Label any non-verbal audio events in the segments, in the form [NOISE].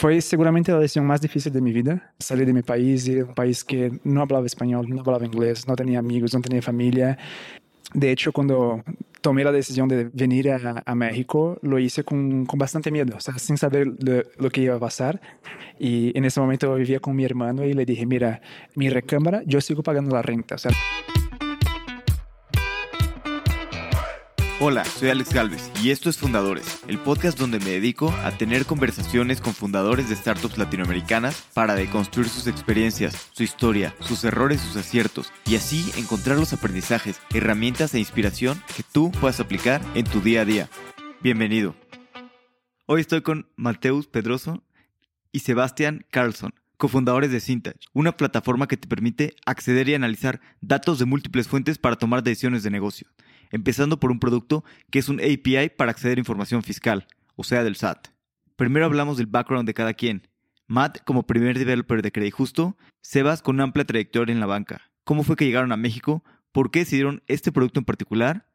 Fue seguramente la decisión más difícil de mi vida, salir de mi país, ir a un país que no hablaba español, no hablaba inglés, no tenía amigos, no tenía familia. De hecho, cuando tomé la decisión de venir a, México, lo hice con, con, bastante miedo, o sea, sin saber lo, que iba a pasar. Y en ese momento vivía con mi hermano y le dije, mira, mi recámara, yo sigo pagando la renta. O sea, Hola, soy Alex Galvez y esto es Fundadores, el podcast donde me dedico a tener conversaciones con fundadores de startups latinoamericanas para deconstruir sus experiencias, su historia, sus errores, sus aciertos y así encontrar los aprendizajes, herramientas e inspiración que tú puedas aplicar en tu día a día. Bienvenido. Hoy estoy con Mateus Pedroso y Sebastián Carlson, cofundadores de Cintage, una plataforma que te permite acceder y analizar datos de múltiples fuentes para tomar decisiones de negocio empezando por un producto que es un API para acceder a información fiscal, o sea, del SAT. Primero hablamos del background de cada quien. Matt como primer developer de Credit Justo, Sebas con una amplia trayectoria en la banca. ¿Cómo fue que llegaron a México? ¿Por qué decidieron este producto en particular?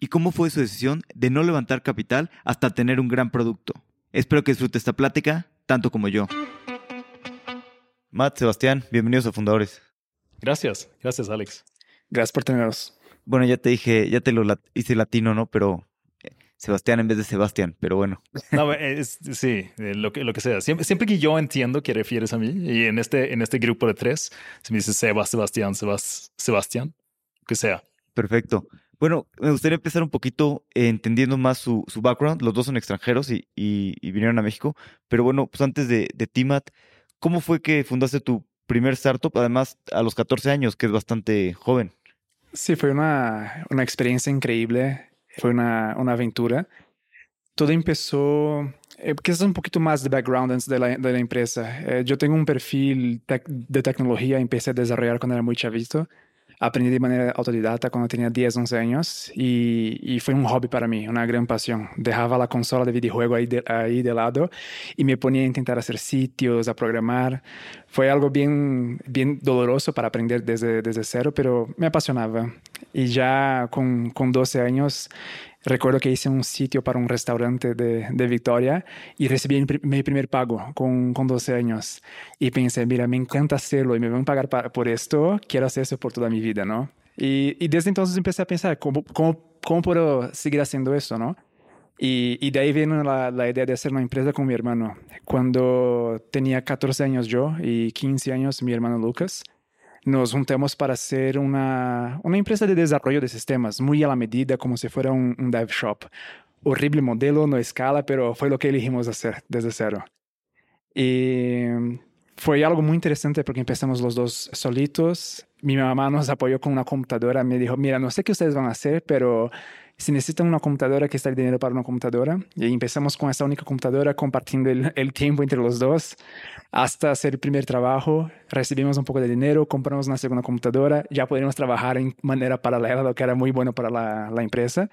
¿Y cómo fue su decisión de no levantar capital hasta tener un gran producto? Espero que disfrute esta plática, tanto como yo. Matt, Sebastián, bienvenidos a Fundadores. Gracias, gracias Alex. Gracias por tenernos. Bueno, ya te dije, ya te lo hice latino, ¿no? Pero eh, Sebastián en vez de Sebastián, pero bueno. No, sí, eh, lo que, lo que sea. Siempre, siempre que yo entiendo que refieres a mí, y en este, en este grupo de tres, se me dice Seba, Sebastián, Sebas, Sebastián, que sea. Perfecto. Bueno, me gustaría empezar un poquito entendiendo más su, su, background. Los dos son extranjeros y, y, vinieron a México. Pero bueno, pues antes de, de Timat, ¿cómo fue que fundaste tu primer startup? Además, a los 14 años, que es bastante joven. Sí, fue una, una experiencia increíble, fue una, una aventura. Todo empezó, eh, quizás un poquito más de background la, de la empresa. Eh, yo tengo un perfil de tecnología, empecé a desarrollar cuando era muy chavito aprendí de manera autodidacta cuando tenía 10, 11 años y, fue un hobby para mí, una gran pasión. Dejaba la consola de videojuego ahí de, ahí de lado y me ponía a intentar hacer sitios, a programar. Fue algo bien, bien doloroso para aprender desde, desde cero, pero me apasionaba. Y ya con, con 12 años Recuerdo que hice un sitio para un restaurante de, de Victoria y recibí mi primer pago con, con 12 años. Y pensé, mira, me encanta hacerlo y me van a pagar por esto, quiero hacer eso por toda mi vida, ¿no? Y, y desde entonces empecé a pensar, ¿cómo, cómo, cómo puedo seguir haciendo eso, ¿no? Y, y, de ahí vino la, la, idea de hacer una empresa con mi hermano. Cuando tenía 14 años yo y 15 años mi hermano Lucas, nos juntamos para hacer una, una empresa de desarrollo de sistemas, muy a la medida, como si fuera un, un dev shop. Horrible modelo, no escala, pero fue lo que elegimos hacer desde cero. Y fue algo muy interesante porque empezamos los dos solitos. Mi mamá nos apoyó con una computadora, me dijo, mira, no sé qué ustedes van a hacer, pero si necesitan una computadora, que está el dinero para una computadora. Y empezamos con esa única computadora, compartiendo el, el, tiempo entre los dos, hasta hacer el primer trabajo. Recibimos un poco de dinero, compramos una segunda computadora, ya podíamos trabajar en manera paralela, lo que era muy bueno para la empresa.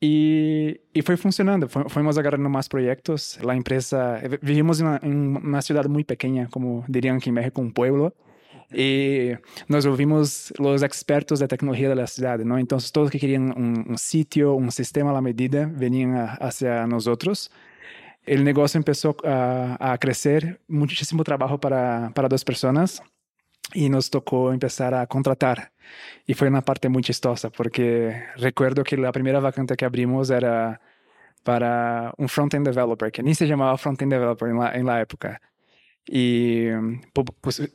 Y, y, fue funcionando, fuimos agarrando más proyectos. La empresa, vivimos en una, en una ciudad como dirían aquí en México, un pueblo y nos volvimos los expertos de tecnología de la ciudad, ¿no? Entonces, todos que querían un, sitio, un sistema a la medida, venían hacia nosotros. El negocio empezó a, a crecer, muchísimo trabajo para, para dos personas y nos tocó empezar a contratar. Y fue una parte muy chistosa porque recuerdo que la primera vacante que abrimos era para un front-end developer, que ni se llamaba front-end developer en la, en la época y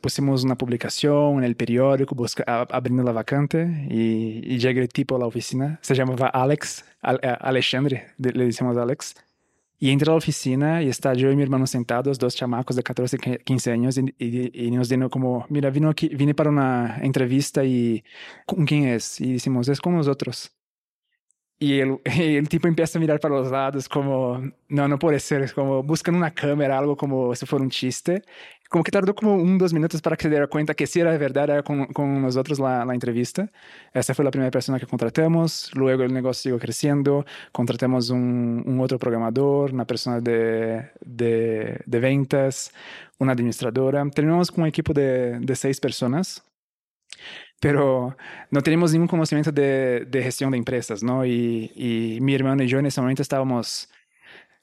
pusimos una publicación en periódico abriendo la vacante y, y, llega tipo a oficina, se llamaba Alex, Alexandre, le decimos Alex, y entra a oficina y está yo y mi hermano sentados, dos chamacos de 14, 15 años, y, y, nos dijeron como, mira, vino aquí, vine para una entrevista y ¿con quién es? Y decimos, es con nosotros. Y el, el, tipo empieza a mirar para los lados como, no, no puede ser, como buscan una cámara, algo como si fuera un chiste. Como que tardó como un, dos minutos para que se diera cuenta que sí era de verdad, era con, con nosotros la, entrevista. Esa fue la primera persona que contratamos, luego el negocio siguió creciendo, contratamos un, un otro programador, una persona de, de, de, ventas, una administradora. Terminamos con un equipo de, de seis personas pero no tenemos ningún conocimiento de, de gestión de empresas, ¿no? Y, y, mi hermano y yo en ese momento estábamos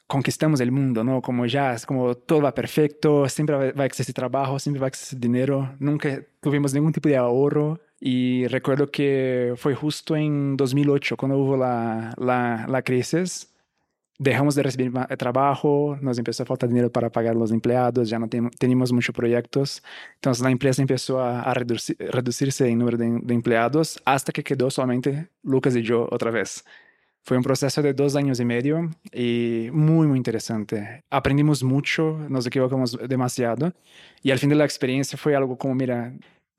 conquistamos el mundo, ¿no? Como ya, como todo va perfecto, siempre va a existir trabajo, siempre va a existir dinero, nunca tuvimos ningún tipo de ahorro. Y recuerdo que fue justo en 2008 cuando hubo la, la, la crisis dejamos de recibir trabajo, nos empezó a faltar dinero para pagar los empleados, ya no teníamos muchos proyectos. Entonces la empresa empezó a, reducirse en número de, empleados hasta que quedó solamente Lucas y yo otra vez. Fue un proceso de dos años y medio y muy, muy interesante. Aprendimos mucho, nos equivocamos demasiado y al fin de la experiencia fue algo como, mira,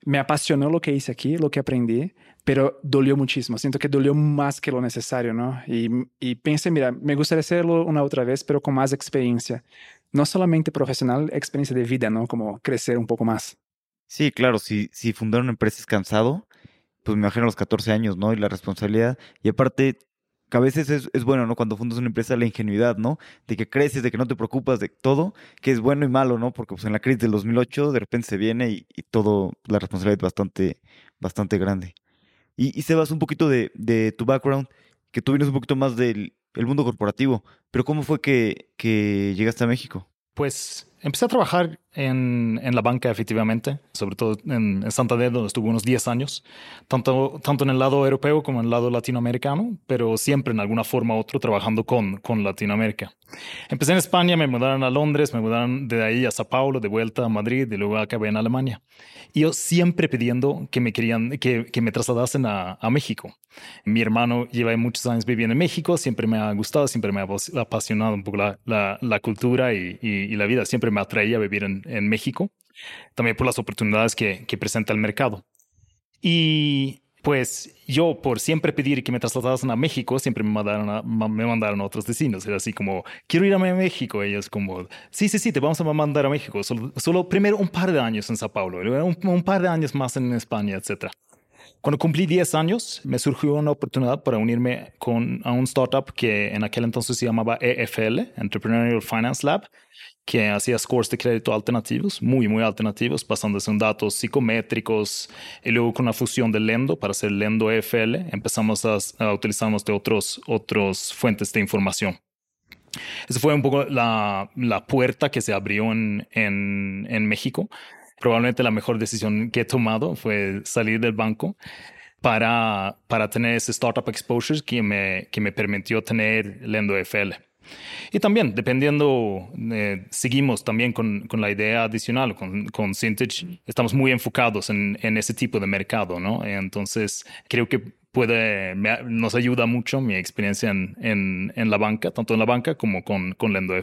me apasionó lo que hice aquí, lo que aprendí, pero dolió muchísimo. Siento que dolió más que lo necesario, ¿no? Y, y pensé, mira, me gustaría hacerlo una otra vez, pero con más experiencia. No solamente profesional, experiencia de vida, ¿no? Como crecer un poco más. Sí, claro, si, si fundar una empresa es cansado, pues me imagino los 14 años, ¿no? Y la responsabilidad. Y aparte, que a veces es, bueno, ¿no? Cuando fundas una empresa, la ingenuidad, ¿no? De que creces, de que no te preocupas de todo, que es bueno y malo, ¿no? Porque pues en la crisis del 2008 de repente se viene y, y todo, la responsabilidad es bastante, bastante grande. Y, y Sebas, un poquito de, de, tu background, que tú vienes un poquito más del el mundo corporativo, pero ¿cómo fue que, que llegaste a México? Pues empecé a trabajar en, en, la banca, efectivamente, sobre todo en, en, Santander, donde estuve unos 10 años, tanto, tanto en el lado europeo como en el lado latinoamericano, pero siempre en alguna forma u otra trabajando con, con Latinoamérica. Empecé en España, me mudaron a Londres, me mudaron de ahí a Sao Paulo, de vuelta a Madrid y luego acabé en Alemania. Y yo siempre pidiendo que me querían, que, que me trasladasen a, a, México. Mi hermano lleva muchos años viviendo en México, siempre me ha gustado, siempre me ha apasionado un poco la, la, la cultura y, y, y, la vida, siempre me atraía vivir en, en México, también por las oportunidades que, que presenta el mercado. Y pues yo por siempre pedir que me trasladasen a México, siempre me mandaron a, me mandaron a otros destinos. Era así como, quiero ir a México. Ellos como, sí, sí, sí, te vamos a mandar a México. Solo, solo primero un par de años en Sao Paulo, un, un par de años más en España, etc. Cuando cumplí 10 años, me surgió una oportunidad para unirme con, a un startup que en aquel entonces se llamaba EFL, Entrepreneurial Finance Lab, que hacía scores de crédito alternativos, muy, muy alternativos, basándose en datos psicométricos. Y luego con la fusión de Lendo para hacer Lendo EFL, empezamos a, a de otros, otros fuentes de información. Esa fue un poco la, la puerta que se abrió en, en, en México. Probablemente la mejor decisión que he tomado fue salir del banco para, para tener ese startup exposure que me, que me permitió tener Lendo EFL. Y también, dependiendo, eh, seguimos también con, con, la idea adicional, con, con estamos muy enfocados en, en, ese tipo de mercado, ¿no? Entonces, creo que puede, nos ayuda mucho mi experiencia en, en, en, la banca, tanto en la banca como con, con Lendo.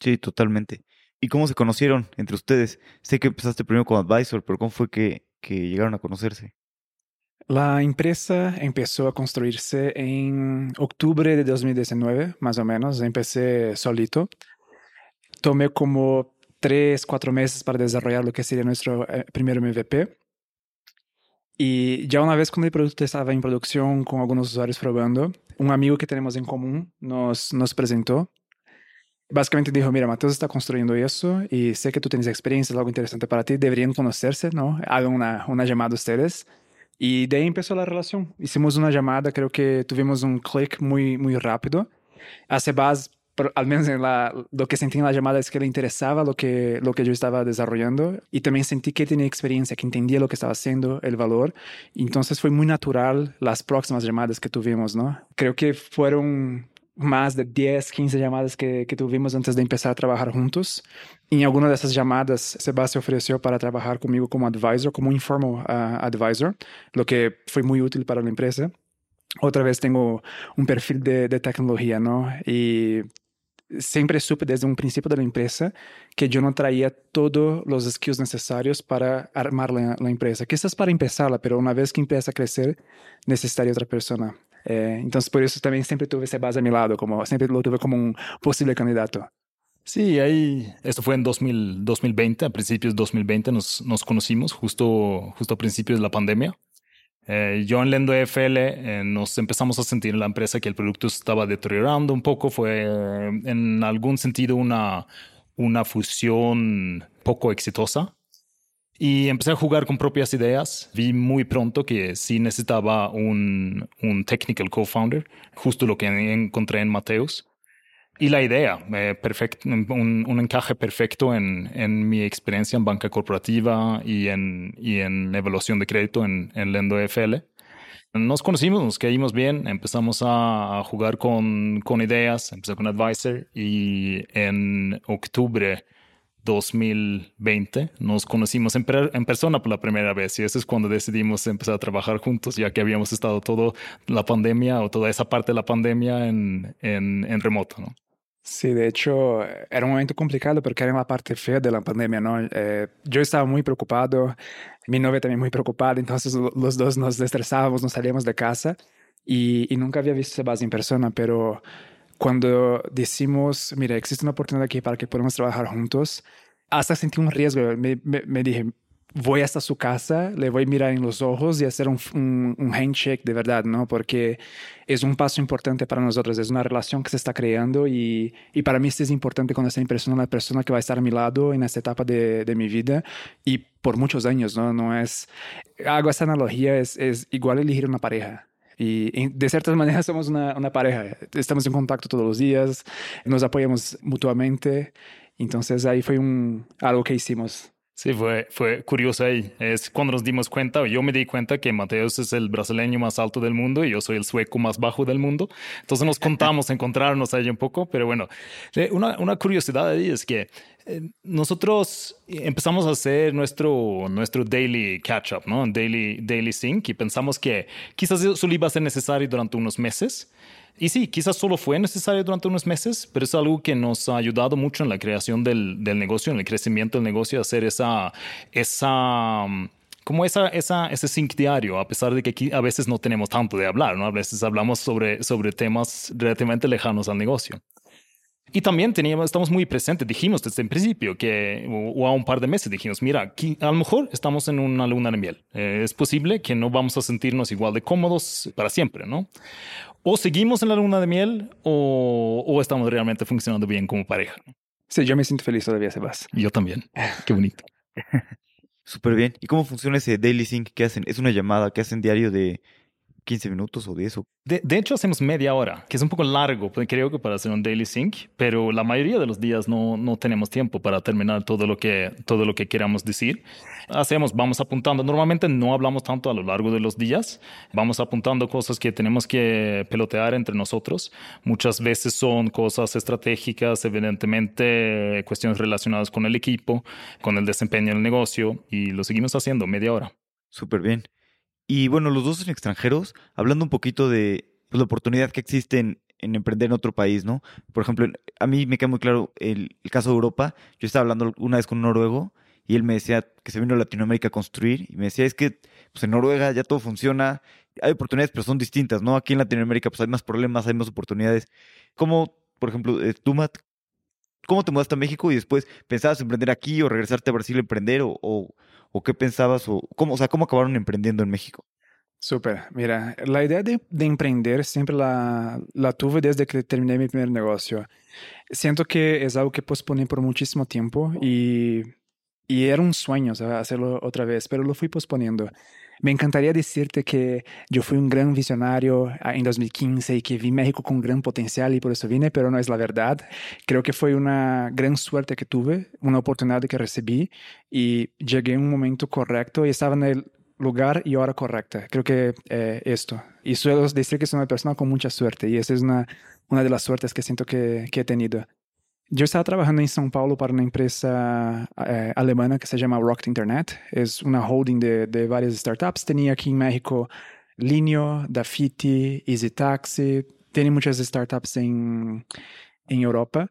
Sí, totalmente. ¿Y cómo se conocieron entre ustedes? Sé que empezaste primero como advisor, pero ¿cómo fue que, que llegaron a conocerse? La empresa empezó a construirse en octubre de 2019, más o menos. Empecé solito. Tomé como tres, cuatro meses para desarrollar lo que sería nuestro eh, primer MVP. Y ya una vez cuando el producto estaba en producción con algunos usuarios probando, un amigo que tenemos en común nos, nos presentó. Básicamente dijo, mira, Mateus está construyendo eso y sé que tú tienes experiencia, es algo interesante para ti, deberían conocerse, ¿no? Hagan una, una llamada ustedes. Y de ahí empezó la relación. Hicimos una llamada, creo que tuvimos un clic muy, muy rápido. A Sebas, al menos en la, lo que sentí en la llamada es que le interesaba lo que, lo que yo estaba desarrollando y también sentí que tenía experiencia, que entendía lo que estaba haciendo, el valor. Entonces fue muy natural las próximas llamadas que tuvimos, ¿no? Creo que fueron más de 10, 15 llamadas que, que, tuvimos antes de empezar a trabajar juntos. En alguna de esas llamadas, Sebastián ofreció para trabajar conmigo como advisor, como informal uh, advisor, lo que fue muy útil para la empresa. Otra vez tengo un perfil de, de tecnología, ¿no? Y siempre supe desde un principio de la empresa que yo no traía todos los skills necesarios para armar la, la, empresa. Quizás para empezarla, pero una vez que empieza a crecer, necesitaría otra persona. Eh, entonces, por eso también siempre tuve esa base a mi lado, como siempre lo tuve como un posible candidato. Sí, ahí, esto fue en 2000, 2020, a principios de 2020 nos, nos conocimos, justo, justo a principios de la pandemia. Eh, yo en Lendo FL eh, nos empezamos a sentir en la empresa que el producto estaba deteriorando un poco, fue en algún sentido una, una fusión poco exitosa. Y empecé a jugar con propias ideas. Vi muy pronto que sí necesitaba un, un technical co-founder, justo lo que encontré en Mateus. Y la idea, eh, perfecto, un, un, encaje perfecto en, en, mi experiencia en banca corporativa y en, y en evaluación de crédito en, en Lendo FL. Nos conocimos, nos caímos bien, empezamos a jugar con, con ideas, empecé con Advisor y en octubre 2020 nos conocimos en, en, persona por la primera vez y eso es cuando decidimos empezar a trabajar juntos, ya que habíamos estado toda la pandemia o toda esa parte de la pandemia en, en, en remoto, ¿no? Sí, de hecho, era un momento complicado porque era la parte fea de la pandemia, ¿no? Eh, yo estaba muy preocupado, mi novia también muy preocupada, entonces los dos nos estresábamos, nos salíamos de casa y, y nunca había visto a Sebas en persona, pero cuando decimos, mira, existe una oportunidad aquí para que podamos trabajar juntos, hasta sentí un riesgo, me, me, me dije, voy hasta su casa, le voy a mirar en los ojos y hacer un, un, handshake de verdad, ¿no? Porque es un paso importante para nosotros, es una relación que se está creando y, y para mí es importante conocer en persona la persona que va a estar a mi lado en esta etapa de, de mi vida y por muchos años, ¿no? No es, hago esa analogía, es, es igual elegir una pareja. Y de ciertas maneras somos una, una pareja, estamos en contacto todos los días, nos apoyamos mutuamente, entonces ahí fue un, algo que hicimos Sí, fue, fue curioso ahí. Es cuando nos dimos cuenta, yo me di cuenta que Mateus es el brasileño más alto del mundo y yo soy el sueco más bajo del mundo. Entonces nos contamos, [LAUGHS] encontrarnos ahí un poco, pero bueno, una, una curiosidad ahí es que nosotros empezamos a hacer nuestro, nuestro daily catch-up, ¿no? Daily, daily sync y pensamos que quizás eso iba a ser necesario durante unos meses. Y sí, quizás solo fue necesario durante unos meses, pero es algo que nos ha ayudado mucho en la creación del, del negocio, en el crecimiento del negocio, hacer esa, esa, como esa, esa, ese sync diario, a pesar de que aquí a veces no tenemos tanto de hablar, ¿no? A veces hablamos sobre, sobre temas relativamente lejanos al negocio. Y también teníamos, estamos muy presentes, dijimos desde el principio que, o, a un par de meses dijimos, mira, aquí, a lo mejor estamos en una luna de miel. Eh, es posible que no vamos a sentirnos igual de cómodos para siempre, ¿no? O seguimos en la luna de miel o, o estamos realmente funcionando bien como pareja. Sí, yo me siento feliz todavía, Sebas. Yo también. Qué bonito. [LAUGHS] Súper bien. ¿Y cómo funciona ese daily sync que hacen? ¿Es una llamada que hacen diario de 15 minutos o 10 o de, de, hecho, hacemos media hora, que es un poco largo, pues, creo que para hacer un daily sync, pero la mayoría de los días no, no tenemos tiempo para terminar todo lo, que, todo lo que queramos decir. Hacemos, vamos apuntando. Normalmente no hablamos tanto a lo largo de los días, vamos apuntando cosas que tenemos que pelotear entre nosotros. Muchas veces son cosas estratégicas, evidentemente cuestiones relacionadas con el equipo, con el desempeño del negocio, y lo seguimos haciendo media hora. Súper bien. Y bueno, los dos son extranjeros, hablando un poquito de pues, la oportunidad que existe en, emprender en otro país, ¿no? Por ejemplo, a mí me queda muy claro el, caso de Europa. Yo estaba hablando una vez con un noruego y él me decía que se vino a Latinoamérica a construir y me decía, es que pues, en Noruega ya todo funciona, hay oportunidades, pero son distintas, ¿no? Aquí en Latinoamérica pues hay más problemas, hay más oportunidades. ¿Cómo, por ejemplo, eh, tú, Matt, cómo te mudaste a México y después pensabas emprender aquí o regresarte a Brasil a emprender o, o qué pensabas o cómo, o sea, cómo acabaron emprendiendo en México? Súper, mira, la idea de, de, emprender siempre la, la tuve desde que terminé mi primer negocio. Siento que es algo que posponí por muchísimo tiempo y, y era un sueño hacerlo otra vez, pero lo fui posponiendo. Me encantaría decirte que yo fui un gran visionario ah, en 2015 y que vi México con gran potencial y por eso vine, pero no es la verdad. Creo que fue una gran suerte que tuve, una oportunidad que recibí y llegué en un momento correcto y estaba en el lugar y hora correcta. Creo que eh, esto. Y suelo decir que soy una persona con mucha suerte y esa es una, una de las suertes que siento que, que he tenido. Yo estaba trabajando en São Paulo para una empresa eh, alemana que se llama Rocket Internet. Es una holding de, de startups. Tenía aquí en México Linio, Dafiti, Easy Taxi. Tiene muchas startups en, en Europa.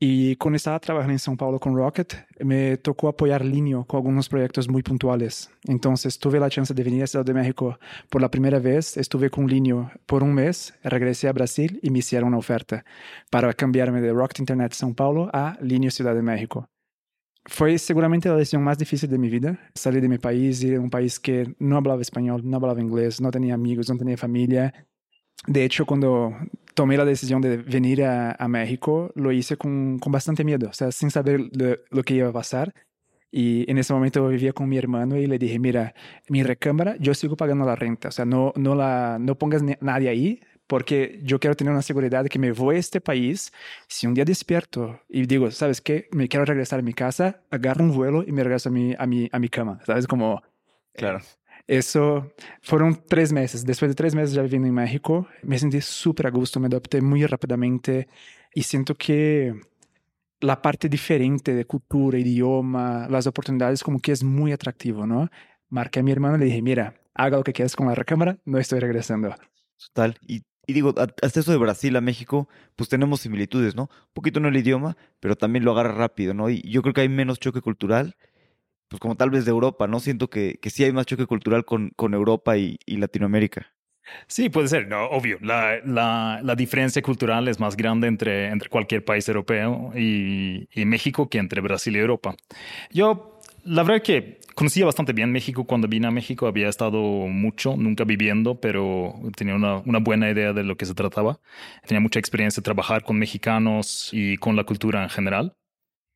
Y cuando estaba trabajando en São Paulo con Rocket, me tocó apoyar Linio con algunos proyectos muy puntuales. Entonces tuve la chance de venir a Ciudad de México por la primera vez. Estuve con Linio por un mes, regresé a Brasil y me hicieron una oferta para cambiarme de Rocket Internet São Paulo a Linio Ciudad de México. Fue seguramente la decisión más difícil de mi vida, salir de mi país, ir a país que no hablaba español, no hablaba inglés, no tenía amigos, no tenía familia. De hecho, cuando tomé la decisión de venir a, a México, lo hice con, con, bastante miedo, o sea, sin saber lo, lo, que iba a pasar. Y en ese momento vivía con mi hermano y le dije, mira, mi recámara, yo sigo pagando la renta, o sea, no, no, la, no pongas nadie ahí, porque yo quiero tener una seguridad de que me voy a este país, si un día despierto y digo, ¿sabes qué? Me quiero regresar a mi casa, agarro un vuelo y me regreso a mi, a mi, a mi cama, ¿sabes? Como... Claro. Eso fueron tres meses. Después de tres meses ya viviendo en México, me sentí súper a gusto, me adapté muy rápidamente y siento que la parte diferente de cultura, idioma, las oportunidades como que es muy atractivo, ¿no? Marqué a mi hermano y le dije, mira, haga lo que quieras con la recámara, no estoy regresando. Total. Y, y digo, hasta eso de Brasil a México, pues tenemos similitudes, ¿no? Un poquito en el idioma, pero también lo agarra rápido, ¿no? Y yo creo que hay menos choque cultural pues como tal vez de Europa, ¿no? Siento que, que sí hay más choque cultural con, con Europa y, y Latinoamérica. Sí, puede ser, no, obvio. La, la, la, diferencia cultural es más grande entre, entre cualquier país europeo y, y, México que entre Brasil y Europa. Yo, la verdad que conocía bastante bien México cuando vine a México. Había estado mucho, nunca viviendo, pero tenía una, una buena idea de lo que se trataba. Tenía mucha experiencia de trabajar con mexicanos y con la cultura en general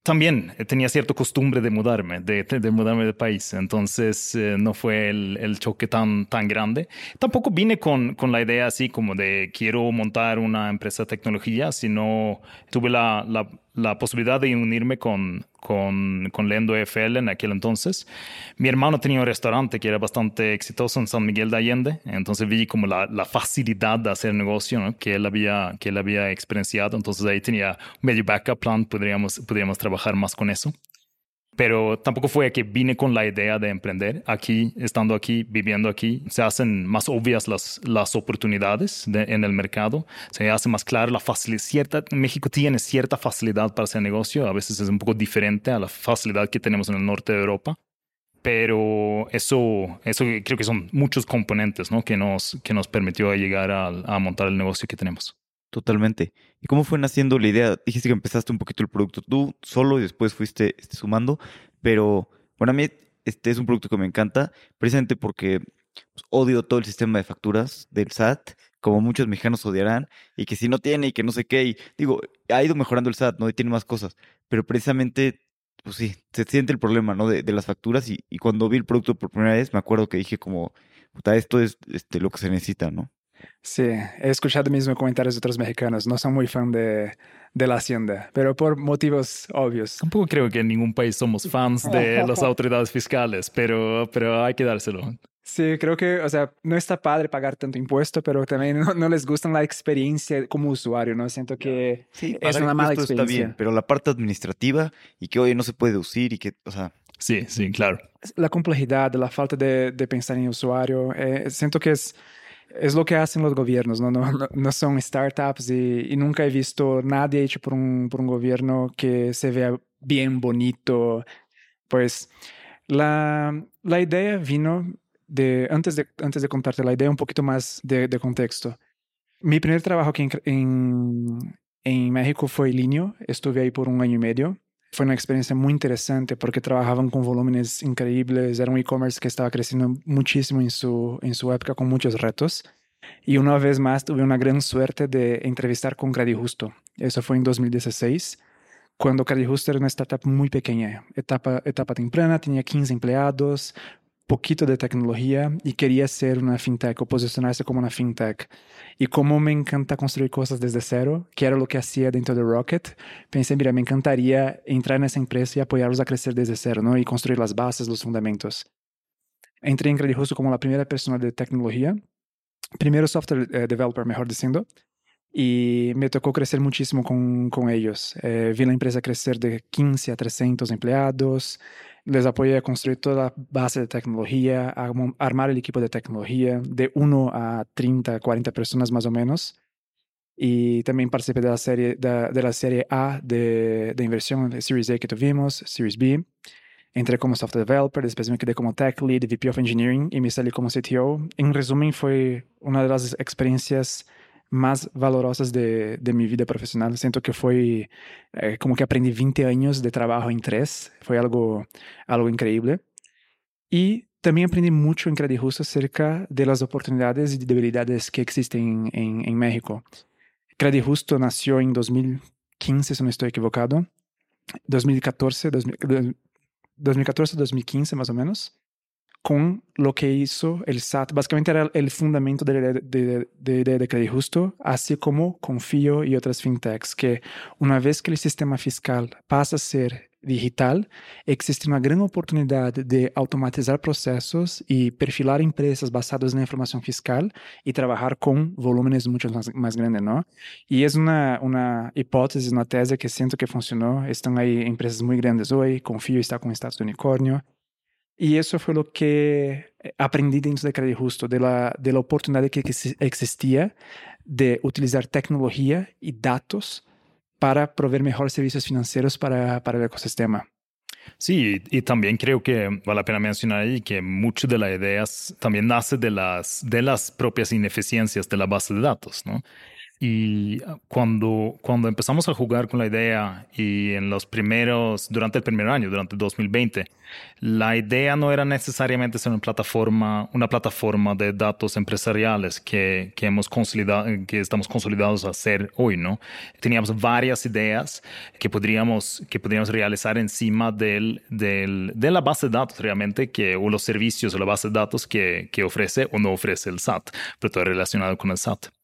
también eh, tenía cierta costumbre de mudarme, de, mudarme de país, entonces eh, no fue el, choque tan, tan grande. Tampoco vine con, con, la idea así como de quiero montar una empresa de tecnología, sino tuve la, la posibilidad de unirme con, con, con Lendo FL en aquel entonces. Mi hermano tenía un restaurante que era bastante exitoso en San Miguel de Allende, entonces vi como la, la facilidad de hacer negocio que, él había, que él había experienciado, entonces ahí tenía medio backup plan, podríamos, podríamos trabajar más con eso pero tampoco fue que vine con la idea de emprender. Aquí, estando aquí, viviendo aquí, se hacen más obvias las, las oportunidades en el mercado, se hace más claro la facilidad. México tiene cierta facilidad para hacer negocio, a veces es un poco diferente a la facilidad que tenemos en el norte de Europa. Pero eso, eso creo que son muchos componentes ¿no? que, nos, que nos permitió llegar a, a montar el negocio que tenemos. Totalmente. ¿Y cómo fue naciendo la idea? Dijiste que empezaste un poquito el producto tú solo y después fuiste este, sumando, pero bueno, a mí este es un producto que me encanta precisamente porque pues, odio todo el sistema de facturas del SAT, como muchos mexicanos odiarán, y que si no tiene y que no sé qué, y digo, ha ido mejorando el SAT, ¿no? Y tiene más cosas, pero precisamente, pues sí, se siente el problema, ¿no? De, de las facturas y, y, cuando vi el producto por primera vez, me acuerdo que dije como, puta, esto es este, lo que se necesita, ¿no? Sí, he escuchado mismo comentarios de otros mexicanos. No son muy fan de, de la hacienda, pero por motivos obvios. Tampoco creo que en ningún país somos fans de [LAUGHS] las autoridades fiscales, pero, pero hay que dárselo. Sí, creo que, o sea, no está padre pagar tanto impuesto, pero también no, no les gusta la experiencia como usuario, ¿no? Siento que sí, es una mala experiencia. Está bien, pero la parte administrativa y que hoy no se puede deducir y que, o sea... Sí, sí, claro. La complejidad, la falta de, de pensar en el usuario, eh, siento que es es lo que hacen los gobiernos, no, no, no son startups y, y, nunca he visto nadie hecho por un, por un gobierno que se vea bien bonito. Pues la, la idea vino de, antes de, antes de contarte la idea, un poquito más de, de contexto. Mi primer trabajo aquí en, en, en México fue Linio, estuve ahí por un año y medio fue una experiencia muy interesante porque trabajaban con volúmenes increíbles, era un e-commerce que estaba creciendo muchísimo en su, en su época con muchos retos. Y una vez más tuve una gran suerte de entrevistar con Credit Justo. Eso fue en 2016, cuando Credit Justo era una startup muy pequeña, etapa, etapa temprana, tenía 15 empleados, poquito de tecnología y quería ser una fintech o posicionarse como una fintech. Y como me encanta construir cosas desde cero, que era lo que hacía dentro de Rocket, pensé, mira, me encantaría entrar en esa empresa y apoyarlos a crecer desde cero, ¿no? Y construir las bases, los fundamentos. Entré en Credit como la primera persona de tecnología, primero software eh, developer, mejor diciendo, y me tocó crecer muchísimo con, con ellos. Eh, vi la empresa crecer de 15 a 300 empleados, les apoyé a construir toda la base de tecnología, a armar el equipo de tecnología de 1 a 30, 40 personas más o menos. Y también participé de la serie, de la serie A de, de inversión, de Series A que tuvimos, Series B. Entré como software developer, después me quedé como tech lead, VP of engineering y me salí como CTO. En resumen, fue una de las experiencias más valorosas de, de, mi vida profesional. Siento que fue eh, como que aprendí 20 años de trabajo en tres. Fue algo, algo increíble. Y también aprendí mucho en Credit Justo acerca de las oportunidades y debilidades que existen en, en México. Credit Justo nació en 2015, si no estoy equivocado. 2014, 2014, 2015 más o menos. Con lo que hizo el SAT. Básicamente era el fundamento de la de, de, de, crédito justo, así como Confío y otras fintechs, que una vez que el sistema fiscal pasa a ser digital, existe una gran oportunidad de automatizar procesos y perfilar empresas basadas en la información fiscal y trabajar con volúmenes mucho más, más grandes, ¿no? Y es una, una hipótesis, una tese que siento que funcionó. Están ahí empresas muy grandes hoy, Confío está con estatus de unicornio. Y eso fue lo que aprendí dentro de Crédito Justo, de la, de la oportunidad que existía de utilizar tecnología y datos para proveer mejores servicios financieros para, para el ecosistema. Sí, y también creo que vale la pena mencionar ahí que mucho de las ideas también nace de las, de las propias ineficiencias de la base de datos, ¿no? Y cuando, cuando empezamos a jugar con la idea y en los primeros, durante el primer año, durante el 2020, la idea no era necesariamente ser una plataforma, una plataforma de datos empresariales que, que hemos consolidado, que estamos consolidados a hacer hoy, ¿no? Teníamos varias ideas que podríamos, que podríamos realizar encima del, del, de la base de datos realmente, que, o los servicios o la base de datos que, que ofrece o no ofrece el SAT, pero todo relacionado con el SAT.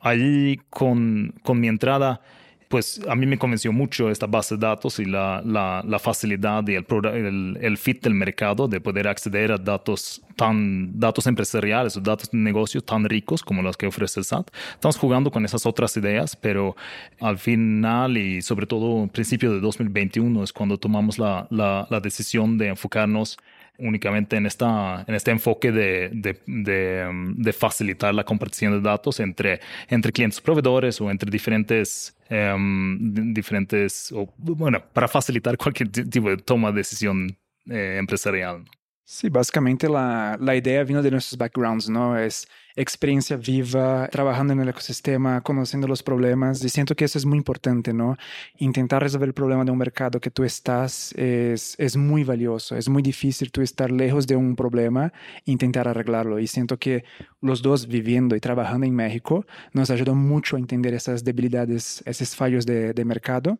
Allí con, con mi entrada, pues a mí me convenció mucho esta base de datos y la, la, facilidad y el, fit del mercado de poder acceder a datos tan datos empresariales o datos de negocio tan ricos como los que ofrece el SAT. Estamos jugando con esas otras ideas, pero al final y sobre todo en principio de 2021 es cuando tomamos la, la decisión de enfocarnos únicamente en, esta, en este enfoque de, de, de, facilitar la compartición de datos entre, entre clientes proveedores o entre diferentes, em, diferentes bueno, para facilitar cualquier tipo de toma de decisión eh, empresarial. Sí, básicamente la, la idea vino de nuestros backgrounds, ¿no? Es experiencia viva, trabajando en el ecosistema, conociendo los problemas. Y siento que eso es muy importante, ¿no? Intentar resolver el problema de un mercado que tú estás es, es muy valioso. Es muy difícil tú estar lejos de un problema e intentar arreglarlo. Y siento que los dos viviendo y trabajando en México nos ayudó mucho a entender esas debilidades, esos fallos de, de mercado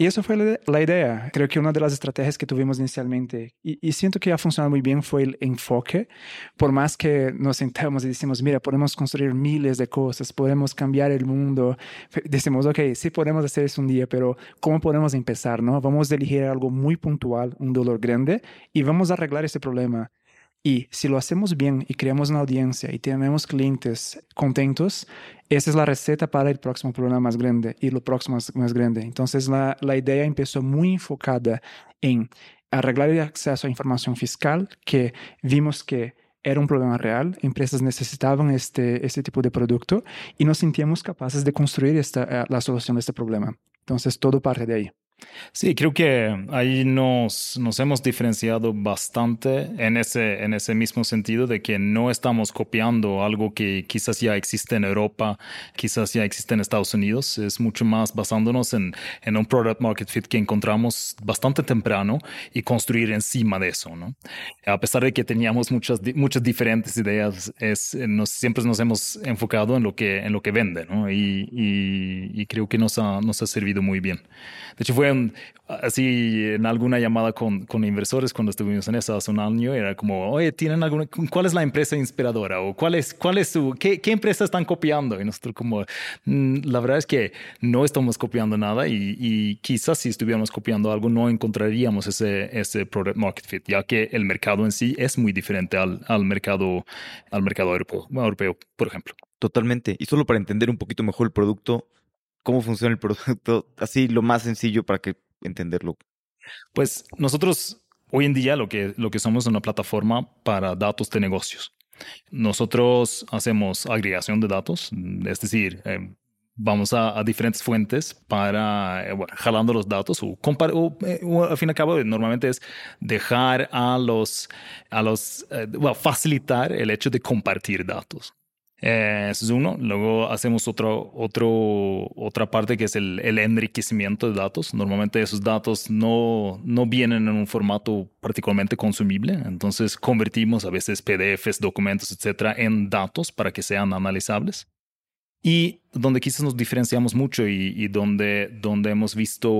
y eso fue la idea. Creo que una de las estrategias que tuvimos inicialmente, y, siento que ha funcionado muy bien, fue el enfoque. Por más que nos sentamos y decimos, mira, podemos construir miles de cosas, podemos cambiar el mundo, decimos, ok, sí podemos hacer eso un día, pero ¿cómo podemos empezar? No? Vamos a elegir algo muy puntual, un dolor grande, y vamos a arreglar ese problema. Y si lo hacemos bien y creamos una audiencia y tenemos clientes contentos, esa es la receta para el próximo problema más grande y lo próximo más, grande. Entonces la, la idea empezó muy enfocada en arreglar el acceso a información fiscal, que vimos que era un problema real, empresas necesitaban este, este tipo de producto y nos sentíamos capaces de construir esta, eh, la solución de este problema. Entonces todo parte de ahí. Sí, creo que ahí nos, nos hemos diferenciado bastante en ese, en ese mismo sentido de que no estamos copiando algo que quizás ya existe en Europa, quizás ya existe en Estados Unidos. Es mucho más basándonos en, en un product market fit que encontramos bastante temprano y construir encima de eso. ¿no? A pesar de que teníamos muchas, muchas diferentes ideas, es, nos, siempre nos hemos enfocado en lo que, en lo que vende ¿no? y, y, y creo que nos ha, nos ha servido muy bien. De hecho, fue así en alguna llamada con, con, inversores cuando estuvimos en eso hace un año, era como, oye, ¿tienen alguna, cuál es la empresa inspiradora? ¿O cuál es, cuál es su, qué, qué empresa están copiando? Y nosotros como, mm, la verdad es que no estamos copiando nada y, y, quizás si estuviéramos copiando algo no encontraríamos ese, ese product market fit, ya que el mercado en sí es muy diferente al, al mercado, al mercado europeo, europeo, por ejemplo. Totalmente. Y solo para entender un poquito mejor el producto, cómo funciona el producto, [LAUGHS] así lo más sencillo para que entenderlo. Pues nosotros hoy en día lo que, lo que somos es una plataforma para datos de negocios. Nosotros hacemos agregación de datos, es decir, eh, vamos a, diferentes fuentes para, eh, jalando los datos o, eh, o, al fin y al cabo normalmente es dejar a los, a los, bueno, facilitar el hecho de compartir datos. Eh, es uno. Luego hacemos otro, otro, otra parte que es el, el, enriquecimiento de datos. Normalmente esos datos no, no vienen en un formato particularmente consumible. Entonces convertimos a veces PDFs, documentos, etcétera, en datos para que sean analizables. Y donde quizás nos diferenciamos mucho y, donde, donde hemos visto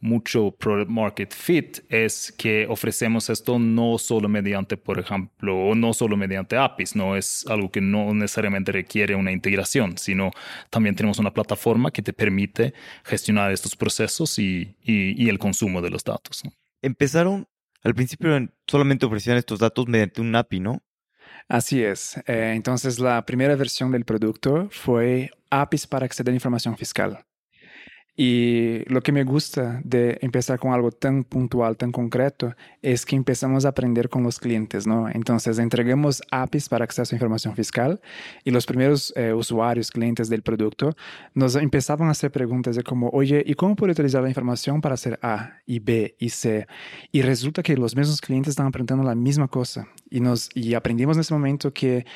mucho product market fit es que ofrecemos esto no solo mediante, por ejemplo, o no solo mediante APIs, no es algo que no necesariamente requiere una integración, sino también tenemos una plataforma que te permite gestionar estos procesos y, y, el consumo de los datos. Empezaron, al principio solamente ofrecían estos datos mediante un API, ¿no? Así es. Eh, entonces, la primera versión del producto fue APIs para acceder a información fiscal. Y lo que me gusta de empezar con algo tan puntual, tan concreto, es que empezamos a aprender con los clientes, ¿no? Entonces, entregamos APIs para acceso a información fiscal y los primeros eh, usuarios, clientes del producto, nos empezaban a hacer preguntas de como, oye, ¿y cómo puedo utilizar la información para hacer A y B y C? Y resulta que los mismos clientes estaban preguntando la misma cosa y, nos, y aprendimos en ese momento que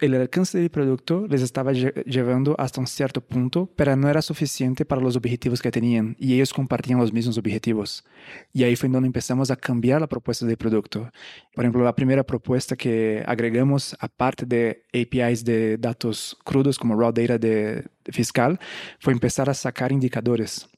el alcance del producto les estaba llevando hasta un cierto punto, pero no era suficiente para los objetivos que tenían y ellos compartían los mismos objetivos. Y ahí fue donde empezamos a cambiar la propuesta del producto. Por ejemplo, la primera propuesta que agregamos, aparte de APIs de datos crudos como raw data de fiscal, fue empezar a sacar indicadores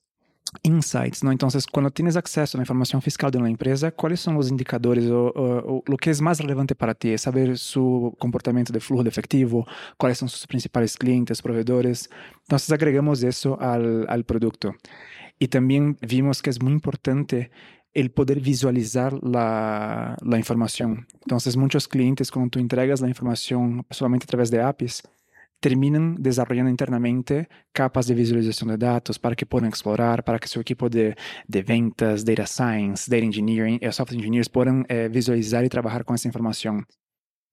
insights, ¿no? Entonces, cuando tienes acceso a la fiscal de una empresa, ¿cuáles son los indicadores o, lo que es más relevante para ti? Es saber su comportamiento de flujo de efectivo, cuáles son sus principales clientes, proveedores. Entonces, agregamos eso al, al producto. Y también vimos que es muy importante el poder visualizar la, la. Entonces, muchos clientes, cuando tú entregas la información solamente a través de APIs, terminan desarrollando internamente capas de visualización de datos para que puedan explorar, para que su equipo de, de ventas, data science, data engineering, eh, software engineers puedan eh, visualizar y trabajar con esa información.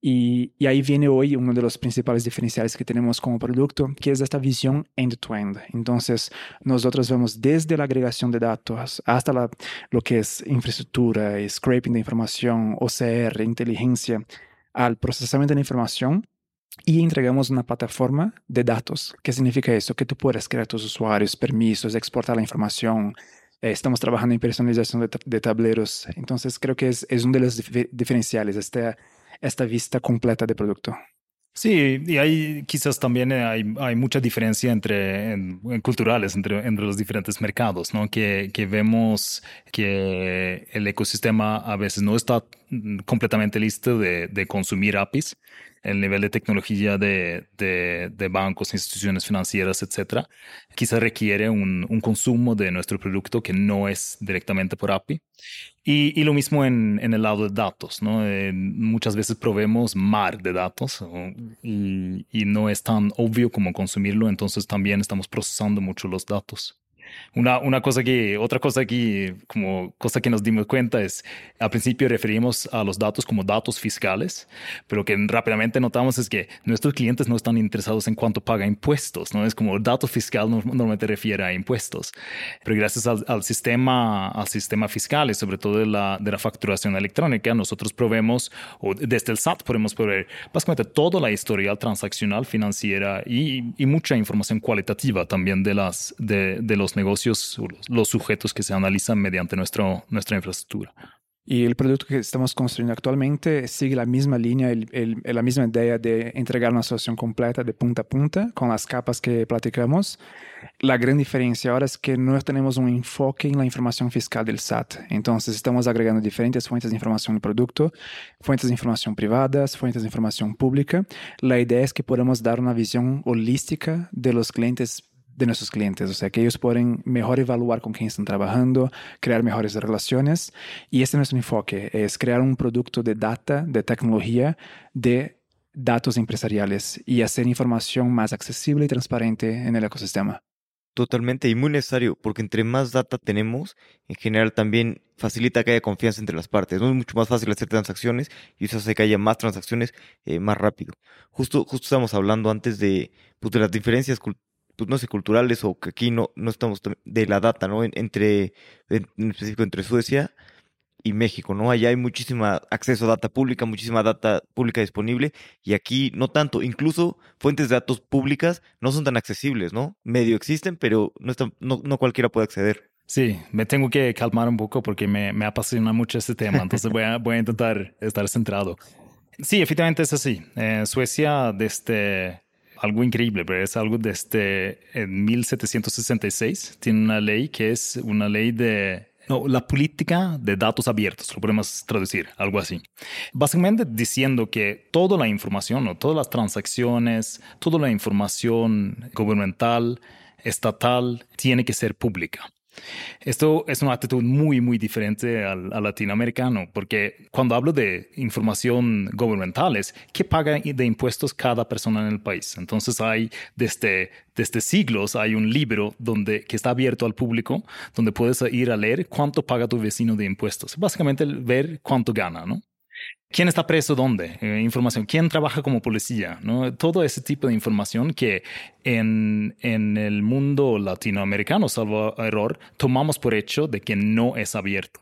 Y, y, ahí viene hoy uno de los principales diferenciales que tenemos como producto, que es esta visión end-to-end. Entonces, nosotros vemos desde la agregación de datos hasta la, lo que es infraestructura, scraping de información, OCR, inteligencia, al procesamiento de la información y entregamos una plataforma de datos. ¿Qué significa eso? Que tú puedes crear tus usuarios, permisos, exportar la información. Eh, estamos trabajando en personalización de, tableros. Entonces, creo que es, es uno de los diferenciales, esta, esta vista completa de producto. Sí, y hay quizás también hay, hay mucha diferencia entre culturales entre, entre los diferentes mercados, ¿no? Que, que vemos que el ecosistema a veces no está completamente listo de, de consumir APIs el nivel de tecnología de, de, bancos, instituciones financieras, etcétera, quizá requiere un, un, consumo de nuestro producto que no es directamente por API. Y, y lo mismo en, en, el lado de datos, ¿no? muchas veces probemos mar de datos y, y no es tan obvio como consumirlo, entonces también estamos procesando mucho los datos. Una, una cosa que, otra cosa aquí, como cosa que nos dimos cuenta es, al principio referimos a los datos como datos fiscales, pero que rápidamente notamos es que nuestros clientes no están interesados en cuánto paga impuestos, ¿no? Es como el dato fiscal normalmente refiere a impuestos, pero gracias al, sistema, al sistema fiscal y sobre todo de la, de la facturación electrónica, nosotros proveemos, o desde el SAT podemos proveer básicamente toda la historial transaccional financiera y, y mucha información cualitativa también de, las, de, de los negocios negocios, los sujetos que se analizan mediante nuestro, nuestra infraestructura. Y el producto que estamos construyendo actualmente sigue la misma línea, el, la misma idea de entregar una solución completa de punta a punta con las capas que platicamos. La gran diferencia ahora es que no tenemos un enfoque en la información fiscal del SAT. Entonces estamos agregando diferentes fuentes de información del producto, fuentes de información privadas, fuentes de información pública. La idea es que podamos dar una visión holística de los clientes de nuestros clientes, o sea, que ellos pueden mejor evaluar con quién están trabajando, crear mejores relaciones. Y este es nuestro enfoque, es crear un producto de data, de tecnología, de datos empresariales y hacer información más accesible y transparente en el ecosistema. Totalmente y muy necesario, porque entre más data tenemos, en general también facilita que haya confianza entre las partes. ¿no? Es mucho más fácil hacer transacciones y eso hace que haya más transacciones eh, más rápido. Justo, justo estábamos hablando antes de, pues, de las diferencias pues no sé, culturales o que aquí no, no estamos de la data, ¿no? entre, en específico entre Suecia y México, ¿no? Allá hay muchísima acceso a data pública, muchísima data pública disponible y aquí no tanto. Incluso fuentes de datos públicas no son tan accesibles, ¿no? Medio existen, pero no, no, no cualquiera puede acceder. Sí, me tengo que calmar un poco porque me, me apasiona mucho este tema, entonces voy a, [LAUGHS] voy a intentar estar centrado. Sí, efectivamente es así. En Suecia, desde algo increíble, pero es algo desde 1766. Tiene una ley que es una ley de no, la política de datos abiertos, lo podemos traducir, algo así. Básicamente diciendo que toda la información o todas las transacciones, toda la información gubernamental, estatal, tiene que ser pública. Esto es una actitud muy, muy diferente al, latinoamericano, porque cuando hablo de información gubernamentales, ¿qué paga de impuestos cada persona en el país? Entonces hay desde, desde siglos, hay un libro donde, que está abierto al público, donde puedes ir a leer cuánto paga tu vecino de impuestos. Básicamente ver cuánto gana, ¿no? Quién está preso dónde, eh, información, quién trabaja como policía, ¿no? todo ese tipo de información que en, en, el mundo latinoamericano, salvo error, tomamos por hecho de que no es abierto.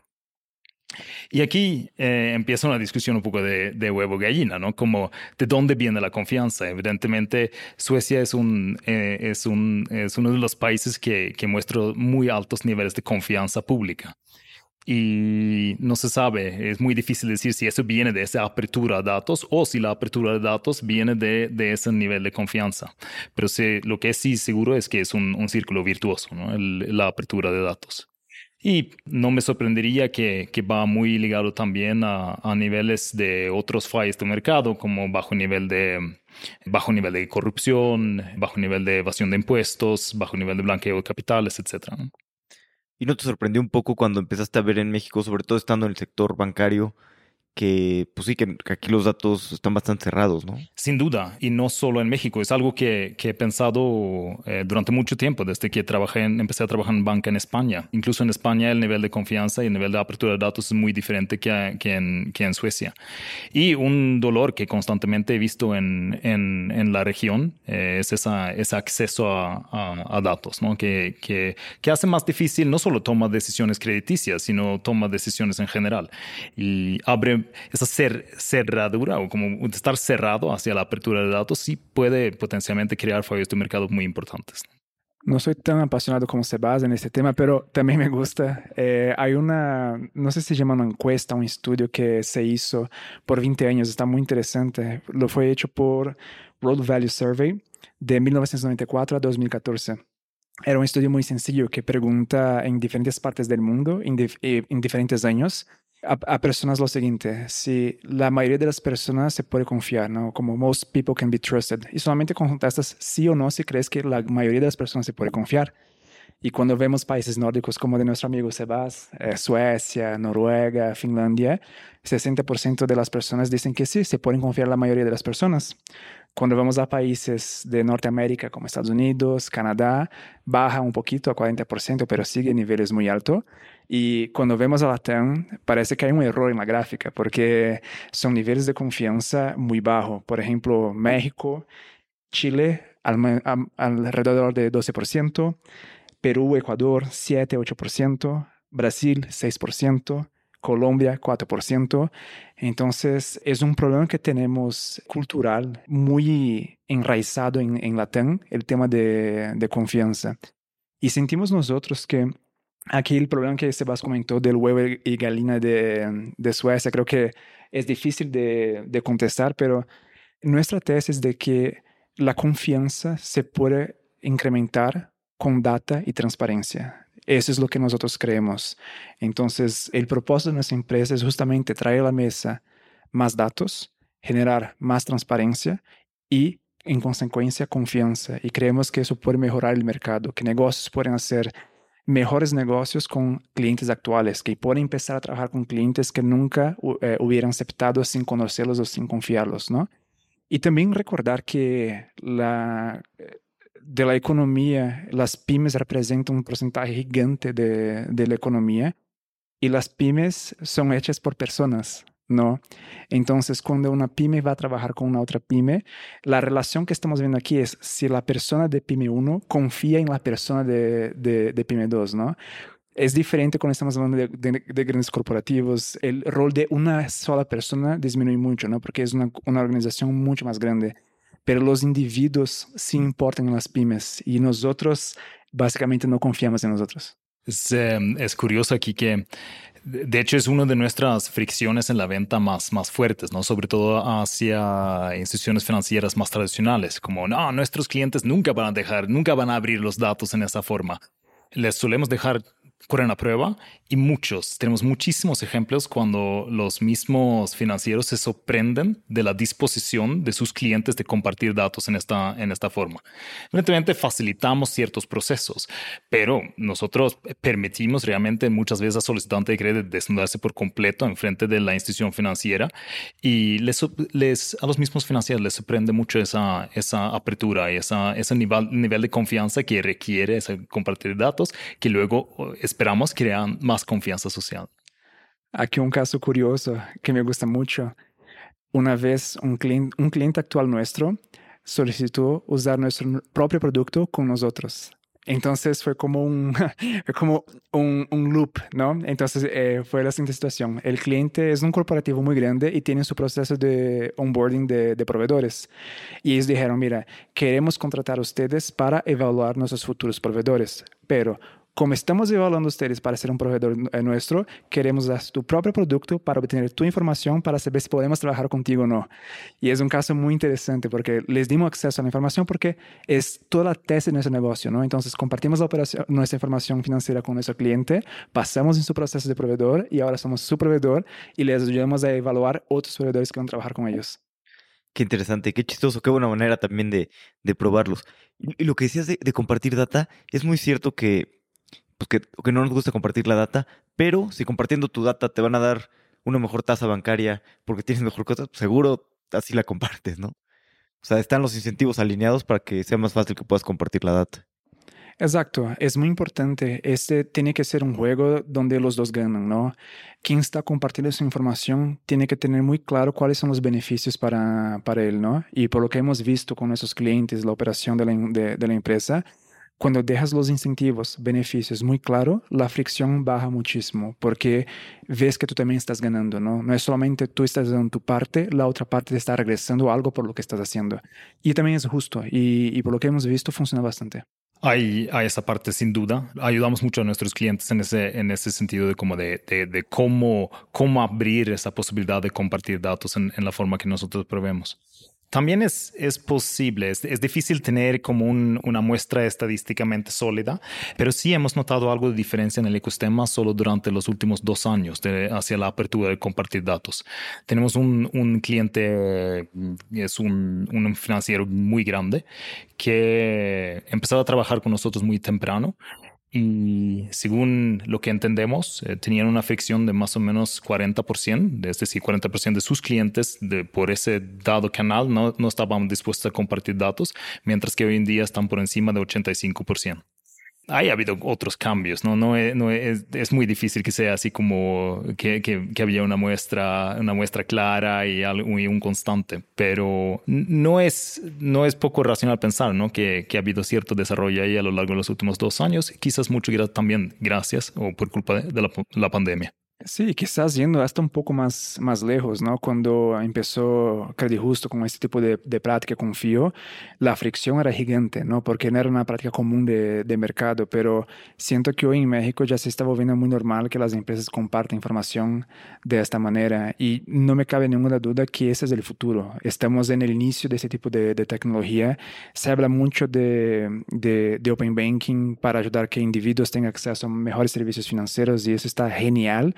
Y aquí eh, empieza una discusión un poco de, de, huevo gallina, ¿no? Como de dónde viene la confianza. Evidentemente, Suecia es, un, eh, es, un, es uno de los países que, que muestra muy altos niveles de confianza pública y no se sabe, es muy difícil decir si eso viene de esa apertura a datos o si la apertura de datos viene de, de ese nivel de confianza. Pero lo que sí seguro es que es un, un círculo virtuoso, ¿no? la apertura de datos. Y no me sorprendería que, que va muy ligado también a, a, niveles de otros fallos de mercado, como bajo nivel de, bajo nivel de corrupción, bajo nivel de evasión de impuestos, bajo nivel de blanqueo de capitales, etc. ¿Y no te sorprendió un poco cuando empezaste a ver en México, sobre todo estando en el sector bancario, que pues sí, que aquí los datos están bastante cerrados, ¿no? Sin duda, y no solo en México, es algo que, que he pensado eh, durante mucho tiempo, desde que trabajé empecé a trabajar en banca en España. Incluso en España el nivel de confianza y el nivel de apertura de datos es muy diferente que, que, en, que en, Suecia. Y un dolor que constantemente he visto en, en, en la región eh, es esa, ese acceso a, a, a datos, ¿no? Que, que, hace más difícil no solo toma decisiones crediticias, sino toma decisiones en general. Y abre esa cerradura o como estar cerrado hacia la apertura de datos sí puede potencialmente crear fallos de mercado muy importantes. No soy tan apasionado como Sebas en este tema, pero también me gusta. Eh, hay una, no sé si se llama una encuesta, un estudio que se hizo por 20 años, está muy interesante. Lo fue hecho por World Value Survey de 1994 a 2014. Era un estudio muy sencillo que pregunta en diferentes partes del mundo, en, eh, en diferentes años, a, personas lo siguiente, si la mayoría de las personas se puede confiar, ¿no? Como most people can be trusted. Y solamente contestas sí o no si crees que la mayoría de las personas se puede confiar. Y cuando vemos países nórdicos como de nuestro amigo Sebas, eh, Suecia, Noruega, Finlandia, 60% de las personas dicen que sí, se pueden confiar la mayoría de las personas. Cuando vamos a países de Norteamérica como Estados Unidos, Canadá, baja un poquito a 40%, pero sigue en niveles muy altos. Y cuando vemos a Latam, parece que hay un error en la gráfica, porque son niveles de confianza muy bajos. Por ejemplo, México, Chile, alrededor de 12%, Perú, Ecuador, 7-8%, Brasil, 6%, Colombia 4%. Entonces es un problema que tenemos cultural muy enraizado en, en Latam, el tema de, de, confianza. Y sentimos nosotros que aquí el problema que Sebas comentó del huevo y gallina de, Suecia, creo que es difícil de, contestar, pero nuestra tesis es de que la confianza se puede incrementar con data y transparencia. Eso es lo que nosotros creemos. Entonces, el propósito de nuestra empresa es justamente traer a la mesa más datos, generar más transparencia y, en consecuencia, confianza. Y creemos que eso puede mejorar el mercado, que negocios pueden hacer mejores negocios con clientes actuales, que pueden empezar a trabajar con clientes que nunca eh, hubieran aceptado sin conocerlos o sin confiarlos, ¿no? Y también recordar que la, de la economía, las pymes representan un porcentaje gigante de, de, la economía y las pymes son hechas por personas, ¿no? Entonces, cuando una pyme va a trabajar con una otra pyme, la relación que estamos viendo aquí es si la persona de pyme 1 confía en la persona de, de, de pyme 2, ¿no? Es diferente cuando estamos hablando de, de, grandes corporativos. El rol de una sola persona disminuye mucho, ¿no? Porque es una, una organización mucho más grande pero los individuos sí importan en las pymes y nosotros básicamente no confiamos en nosotros. Es, em, es curioso aquí que de hecho, es una de nuestras fricciones en la venta más, más fuertes, ¿no? Sobre todo hacia instituciones financieras más tradicionales, como, no, nuestros clientes nunca van a dejar, nunca van a abrir los datos en esa forma. Les solemos dejar corren la prueba y muchos, tenemos muchísimos ejemplos cuando los mismos financieros se sorprenden de la disposición de sus clientes de compartir datos en esta, en esta forma. Evidentemente facilitamos ciertos procesos, pero nosotros permitimos realmente muchas veces al solicitante de crédito desnudarse por completo en frente de la institución financiera y les, les, a los mismos financieros les sorprende mucho esa, esa apertura y esa, ese nivel, nivel de confianza que requiere ese compartir datos que luego es esperamos crear más confianza social. Aquí un caso curioso que me gusta mucho. Una vez un cliente, un cliente actual nuestro solicitó usar nuestro propio producto con nosotros. Entonces fue como un, [LAUGHS] como un, un, loop, ¿no? Entonces eh, fue la siguiente situación. El cliente es un corporativo muy grande y tiene su proceso de onboarding de, de, proveedores. Y ellos dijeron, mira, queremos contratar a ustedes para evaluar nuestros futuros proveedores, pero como estamos evaluando ustedes para ser un proveedor eh, nuestro, queremos dar tu propio producto para obtener tu información para saber si podemos trabajar contigo o no. Y es un caso muy interesante porque les dimos acceso a la información porque es toda la tesis de nuestro negocio, ¿no? Entonces compartimos la operación, nuestra información financiera con nuestro cliente, pasamos en su proceso de proveedor y ahora somos su proveedor y les ayudamos a evaluar otros proveedores que van a trabajar con ellos. Qué interesante, qué chistoso, qué buena manera también de, de probarlos. Y, lo que decías de, de compartir data, es muy cierto que pues que, no nos gusta compartir la data, pero si compartiendo tu data te van a dar una mejor tasa bancaria porque tienes mejor cosa, pues seguro así la compartes, ¿no? O sea, están los incentivos alineados para que sea más fácil que puedas compartir la data. Exacto, es muy importante. Este tiene que ser un juego donde los dos ganan, ¿no? Quien está compartiendo esa información tiene que tener muy claro cuáles son los beneficios para, para él, ¿no? Y por lo que hemos visto con nuestros clientes, la operación de la, de la empresa, cuando dejas los incentivos, beneficios muy claro, la fricción baja muchísimo porque ves que tú también estás ganando, ¿no? No es solamente tú estás dando tu parte, la otra parte te está regresando algo por lo que estás haciendo. Y también es justo y, por lo que hemos visto funciona bastante. Hay, hay, esa parte sin duda. Ayudamos mucho a nuestros clientes en ese, en ese sentido de, como de, de, cómo, cómo abrir esa posibilidad de compartir datos en, en la forma que nosotros proveemos. También es, es posible, es, es difícil tener como un, una muestra estadísticamente sólida, pero sí hemos notado algo de diferencia en el ecosistema solo durante los últimos dos años de, hacia la apertura de compartir datos. Tenemos un, un cliente, es un, un financiero muy grande, que empezó a trabajar con nosotros muy temprano y según lo que entendemos, eh, tenían una fricción de más o menos 40%, es decir, 40% de sus clientes de, por ese dado canal no, no estaban dispuestos a compartir datos, mientras que hoy en día están por encima de 85% hay habido otros cambios, ¿no? no, es, es, muy difícil que sea así como que, que, había una muestra, una muestra clara y, algo, un constante, pero no es, no es poco racional pensar ¿no? que, que ha habido cierto desarrollo ahí a lo largo de los últimos dos años, quizás mucho también gracias o por culpa de la pandemia. Sí, quizás yendo hasta un poco más, más lejos, ¿no? Cuando empezó Credit Justo con este tipo de, de práctica con FIO, la fricción era gigante, ¿no? Porque no era una práctica común de, de, mercado, pero siento que hoy en México ya se está volviendo muy normal que las empresas compartan información de esta manera y no me cabe ninguna duda que ese es el futuro. Estamos en el inicio de este tipo de, de tecnología. Se habla mucho de, de, Open Banking para ayudar a que individuos tengan acceso a mejores servicios financieros y eso está genial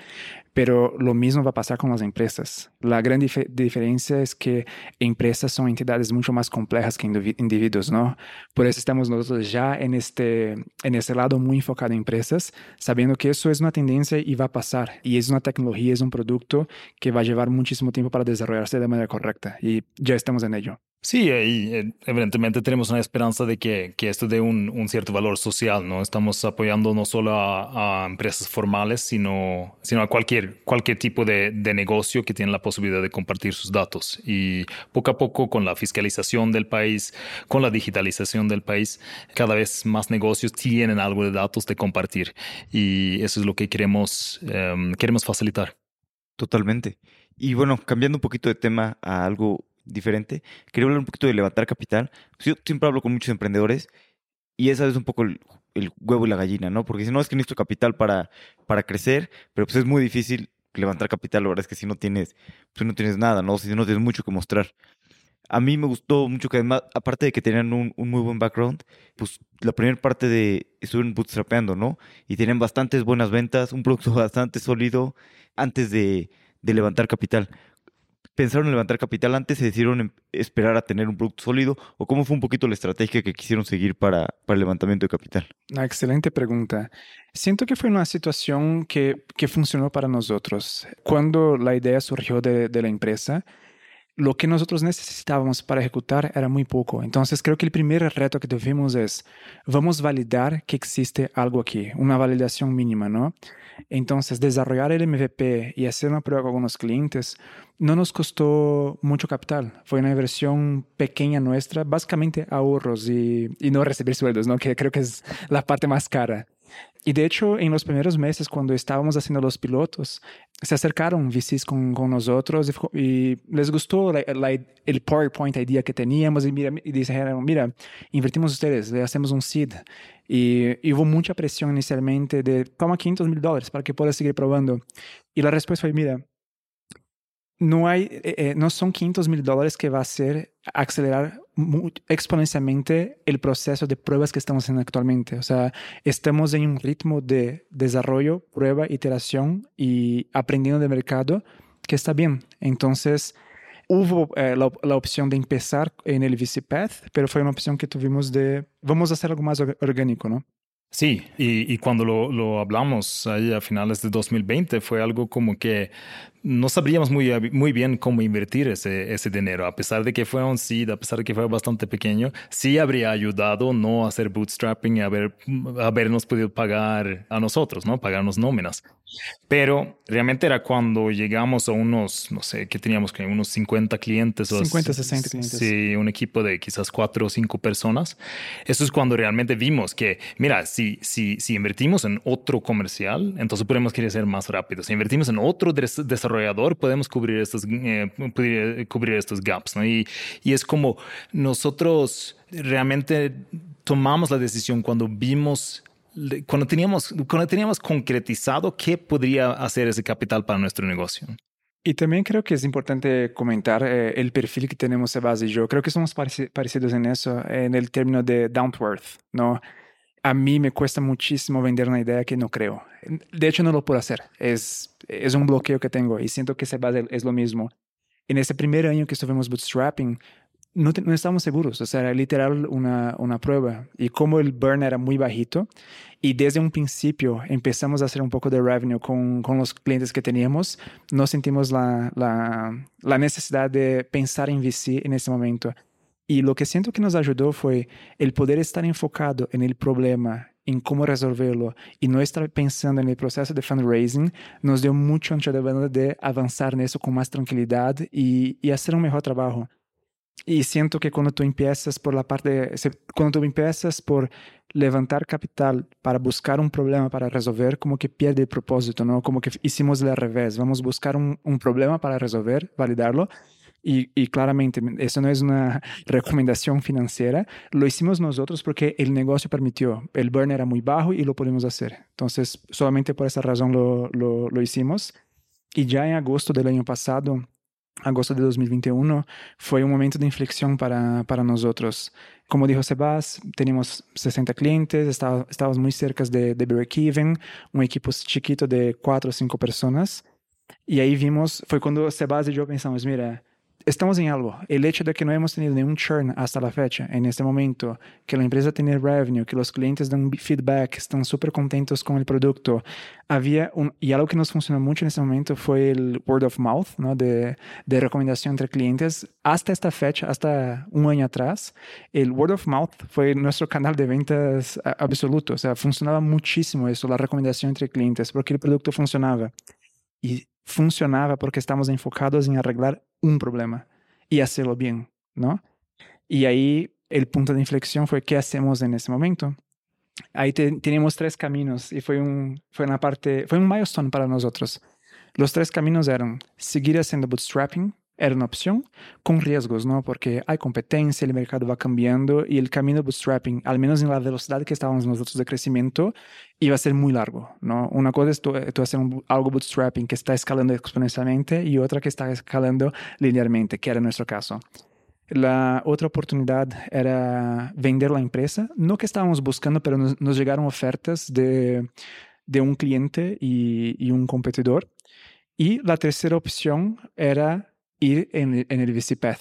pero lo mismo va a pasar con las empresas. La gran dif diferencia es que empresas son entidades mucho más complejas que individuos, ¿no? Por eso estamos nosotros ya en este, en este lado muy enfocado en empresas, sabiendo que eso es una tendencia y va a pasar. Y es una tecnología, es un producto que va a llevar muchísimo tiempo para desarrollarse de manera correcta. Y ya estamos en ello. Sí, y eh, evidentemente tenemos una esperanza de que, que esto dé un, un, cierto valor social, ¿no? Estamos apoyando no solo a, empresas formales, sino, sino a cualquier, cualquier tipo de, de, negocio que tiene la posibilidad de compartir sus datos. Y poco a poco, con la fiscalización del país, con la digitalización del país, cada vez más negocios tienen algo de datos de compartir. Y eso es lo que queremos, um, queremos facilitar. Totalmente. Y bueno, cambiando un poquito de tema a algo diferente. Quería hablar un poquito de levantar capital. Yo siempre hablo con muchos emprendedores Y esa es un poco el, huevo y la gallina, ¿no? Porque si no es que necesito capital para, para crecer, pero pues es muy difícil levantar capital, la verdad es que si no tienes, pues no tienes nada, ¿no? Si no tienes mucho que mostrar. A mí me gustó mucho que además, aparte de que tenían un, muy buen background, pues la primera parte de estuvieron bootstrapeando, ¿no? Y tenían bastantes buenas ventas, un producto [LAUGHS] bastante sólido antes de, de levantar capital. ¿Pensaron en levantar capital antes? ¿Se decidieron esperar a tener un producto sólido? ¿O cómo fue un poquito la estrategia que quisieron seguir para, para el levantamiento de capital? Una excelente pregunta. Siento que fue una situación que, que funcionó para nosotros. Cuando la idea surgió de, de la empresa, lo que nosotros necesitábamos para ejecutar era muy poco. Entonces creo que el primer reto que tuvimos es, vamos a validar que existe algo aquí, una validación mínima, ¿no? Entonces desarrollar el MVP y hacer una prueba con algunos clientes no nos costó mucho capital. Fue una inversión pequeña nuestra, básicamente ahorros y, y no recibir sueldos, ¿no? Que creo que es la parte más cara. Y de hecho, en los primeros meses, cuando estábamos haciendo los pilotos, se acercaron VCs con, con nosotros y, les gustó el PowerPoint idea que teníamos y, mira, y dijeron, mira, invertimos ustedes, le hacemos un seed. Y, y, hubo mucha presión inicialmente de, toma 500 mil dólares para que puedas seguir probando. Y la respuesta fue, mira, no, hay, eh, eh, no son 500 mil dólares que va a hacer acelerar exponencialmente el proceso de pruebas que estamos haciendo actualmente. O sea, estamos en un ritmo de desarrollo, prueba, iteración y aprendiendo de mercado que está bien. Entonces, hubo eh, la, opción de empezar en el VC Path, pero fue una opción que tuvimos de, vamos a hacer algo más orgánico, ¿no? Sí, y, y cuando lo, lo, hablamos ahí a finales de 2020 fue algo como que no sabríamos muy, muy bien cómo invertir ese, ese dinero, a pesar de que fue un seed, a pesar de que fue bastante pequeño, sí habría ayudado no hacer bootstrapping y haber, habernos podido pagar a nosotros, ¿no? Pagarnos nóminas. Pero realmente era cuando llegamos a unos, no sé, que teníamos que unos 50 clientes. 50, 60 clientes. Sí, un equipo de quizás cuatro o cinco personas. Eso es cuando realmente vimos que, mira, si, si, si invertimos en otro comercial, entonces podemos crecer más rápido. Si invertimos en otro desarrollo podemos cubrir estos, eh, cubrir estos gaps. ¿no? Y, y es como nosotros realmente tomamos la decisión cuando vimos cuando teníamos, cuando teníamos concretizado qué podría hacer ese capital para nuestro negocio. Y también creo que es importante comentar eh, el perfil que tenemos Sebas y yo. Creo que somos parecidos en eso, en el término de down to earth, ¿no? A mí me cuesta muchísimo vender una idea que no creo. De hecho, no lo puedo hacer. Es es un bloqueo que tengo y siento que base es lo mismo. En ese primer año que estuvimos bootstrapping, no, no estábamos seguros, o sea, era literal una, una prueba. Y como el burn era muy bajito, y desde un principio empezamos a hacer un poco de revenue con, con los clientes que teníamos, no sentimos la, la, la necesidad de pensar en VC en ese momento. Y lo que siento que nos ayudó fue el poder estar enfocado en el problema en cómo resolverlo y no estar pensando en el proceso de fundraising, nos dio mucho ancho de banda de avanzar en eso con más tranquilidad y, y, hacer un mejor trabajo. Y siento que cuando tú empiezas por la parte, de, cuando tú empiezas por levantar capital para buscar un problema para resolver, como que pierde el propósito, ¿no? Como que hicimos al revés, vamos a buscar un, un problema para resolver, validarlo y, claramente, eso no es una [LAUGHS] recomendación financiera. Lo hicimos nosotros porque el negocio permitió. El burn era muy bajo y lo pudimos hacer. Entonces, solamente por esa razón lo, lo, lo hicimos. Y ya en agosto del año pasado, agosto de 2021, fue un momento de inflexión para, para nosotros. Como dijo Sebas, teníamos 60 clientes, estábamos muy cerca de, de break-even, un equipo chiquito de 4 o 5 personas. Y ahí vimos, fue cuando Sebas y yo pensamos, mira, estamos en algo. El hecho de que no hemos tenido churn hasta la fecha, en este momento, que la empresa tiene revenue, que los clientes dan feedback, están súper contentos con el producto. Había un, y algo que nos funcionó mucho en este momento fue el word of mouth, ¿no? de, de recomendación entre clientes. Hasta esta fecha, hasta un año atrás, el word of mouth fue nuestro canal de ventas absoluto. O sea, funcionaba muchísimo eso, la recomendación entre clientes, porque el producto funcionaba. Y funcionaba porque estamos enfocados en arreglar un problema y hacerlo bien, ¿no? Y ahí el punto de inflexión fue qué hacemos en ese momento. Ahí tenemos tres caminos y fue, un, fue una parte, fue un milestone para nosotros. Los tres caminos eran seguir haciendo bootstrapping, era una opción con riesgos, ¿no? Porque hay competencia, el mercado va cambiando y el camino bootstrapping, al menos en la velocidad que estábamos nosotros de crecimiento, iba a ser muy largo, ¿no? Una cosa es tú, tú hacer un, algo bootstrapping que está escalando exponencialmente y otra que está escalando linealmente, que era nuestro caso. La otra oportunidad era vender la empresa, no que estábamos buscando, pero nos, nos llegaron ofertas de, de un cliente y, y un competidor. Y la tercera opción era ir en, en el Path.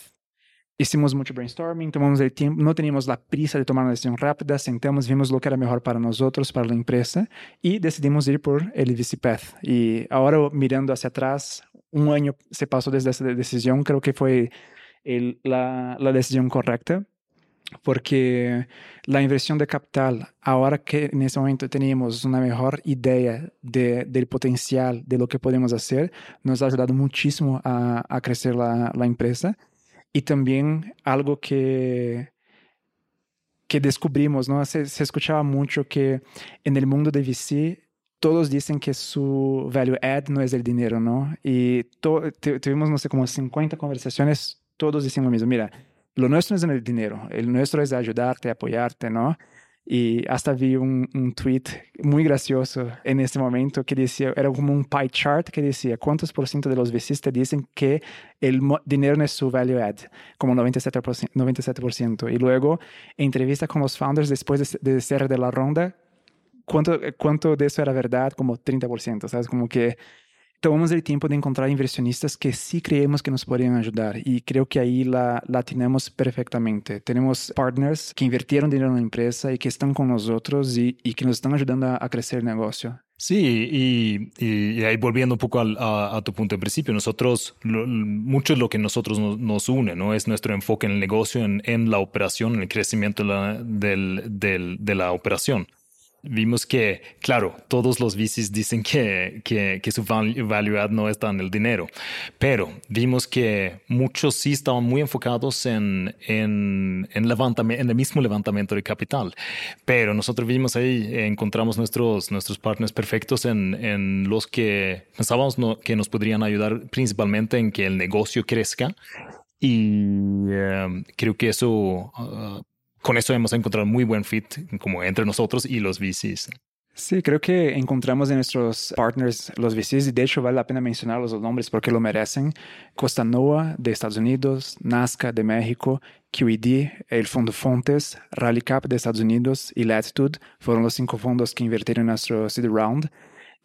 Hicimos mucho brainstorming, tomamos el tiempo, no teníamos la prisa de tomar una decisión rápida, sentamos, vimos lo que era mejor para nosotros, para la empresa y decidimos ir por el VC Path. Y ahora mirando hacia atrás, un año se pasó desde esa decisión, creo que fue el, la, la decisión correcta porque la inversión de capital, ahora que en ese momento teníamos una mejor idea de, del potencial de lo que podemos hacer, nos ha ayudado muchísimo a, a crecer la, la, empresa. Y también algo que, que descubrimos, ¿no? Se, se, escuchaba mucho que en el mundo de VC todos dicen que su value add no es el dinero, ¿no? Y tuvimos, no sé, como 50 conversaciones, todos diciendo lo mismo, mira, lo nuestro es en el dinero, el nuestro es ayudarte, apoyarte, ¿no? Y hasta vi un, un, tweet muy gracioso en ese momento que decía, era como un pie chart que decía cuántos por ciento de los te dicen que el dinero no es su value add, como 97%. 97%. Y luego, entrevista con los founders después de, de cierre de la ronda, ¿cuánto, ¿cuánto de eso era verdad? Como 30%, ¿sabes? Como que tomamos el tiempo de encontrar inversionistas que sí creemos que nos podrían ayudar y creo que ahí la, la tenemos perfectamente. Tenemos partners que invirtieron dinero en la empresa y que están con nosotros y, y que nos están ayudando a, a, crecer el negocio. Sí, y, y, y ahí volviendo un poco al, a, a, tu punto de principio, nosotros, lo, mucho de lo que nosotros nos, nos, une, ¿no? Es nuestro enfoque en el negocio, en, en la operación, en el crecimiento de la, del, del, de la operación vimos que, claro, todos los VCs dicen que, que, que, su value add no está en el dinero, pero vimos que muchos sí estaban muy enfocados en, en, en, en el mismo levantamiento de capital, pero nosotros vimos ahí, encontramos nuestros, nuestros partners perfectos en, en los que pensábamos no, que nos podrían ayudar principalmente en que el negocio crezca y uh, creo que eso uh, con eso hemos encontrado muy buen fit como entre nosotros y los VCs. Sí, creo que encontramos en nuestros partners los VCs y de hecho vale la pena mencionar los nombres porque lo merecen. Costa Noa de Estados Unidos, Nazca de México, QED, el Fondo Fontes, Rallycap de Estados Unidos y Latitude fueron los cinco fondos que invirtieron en nuestro seed round.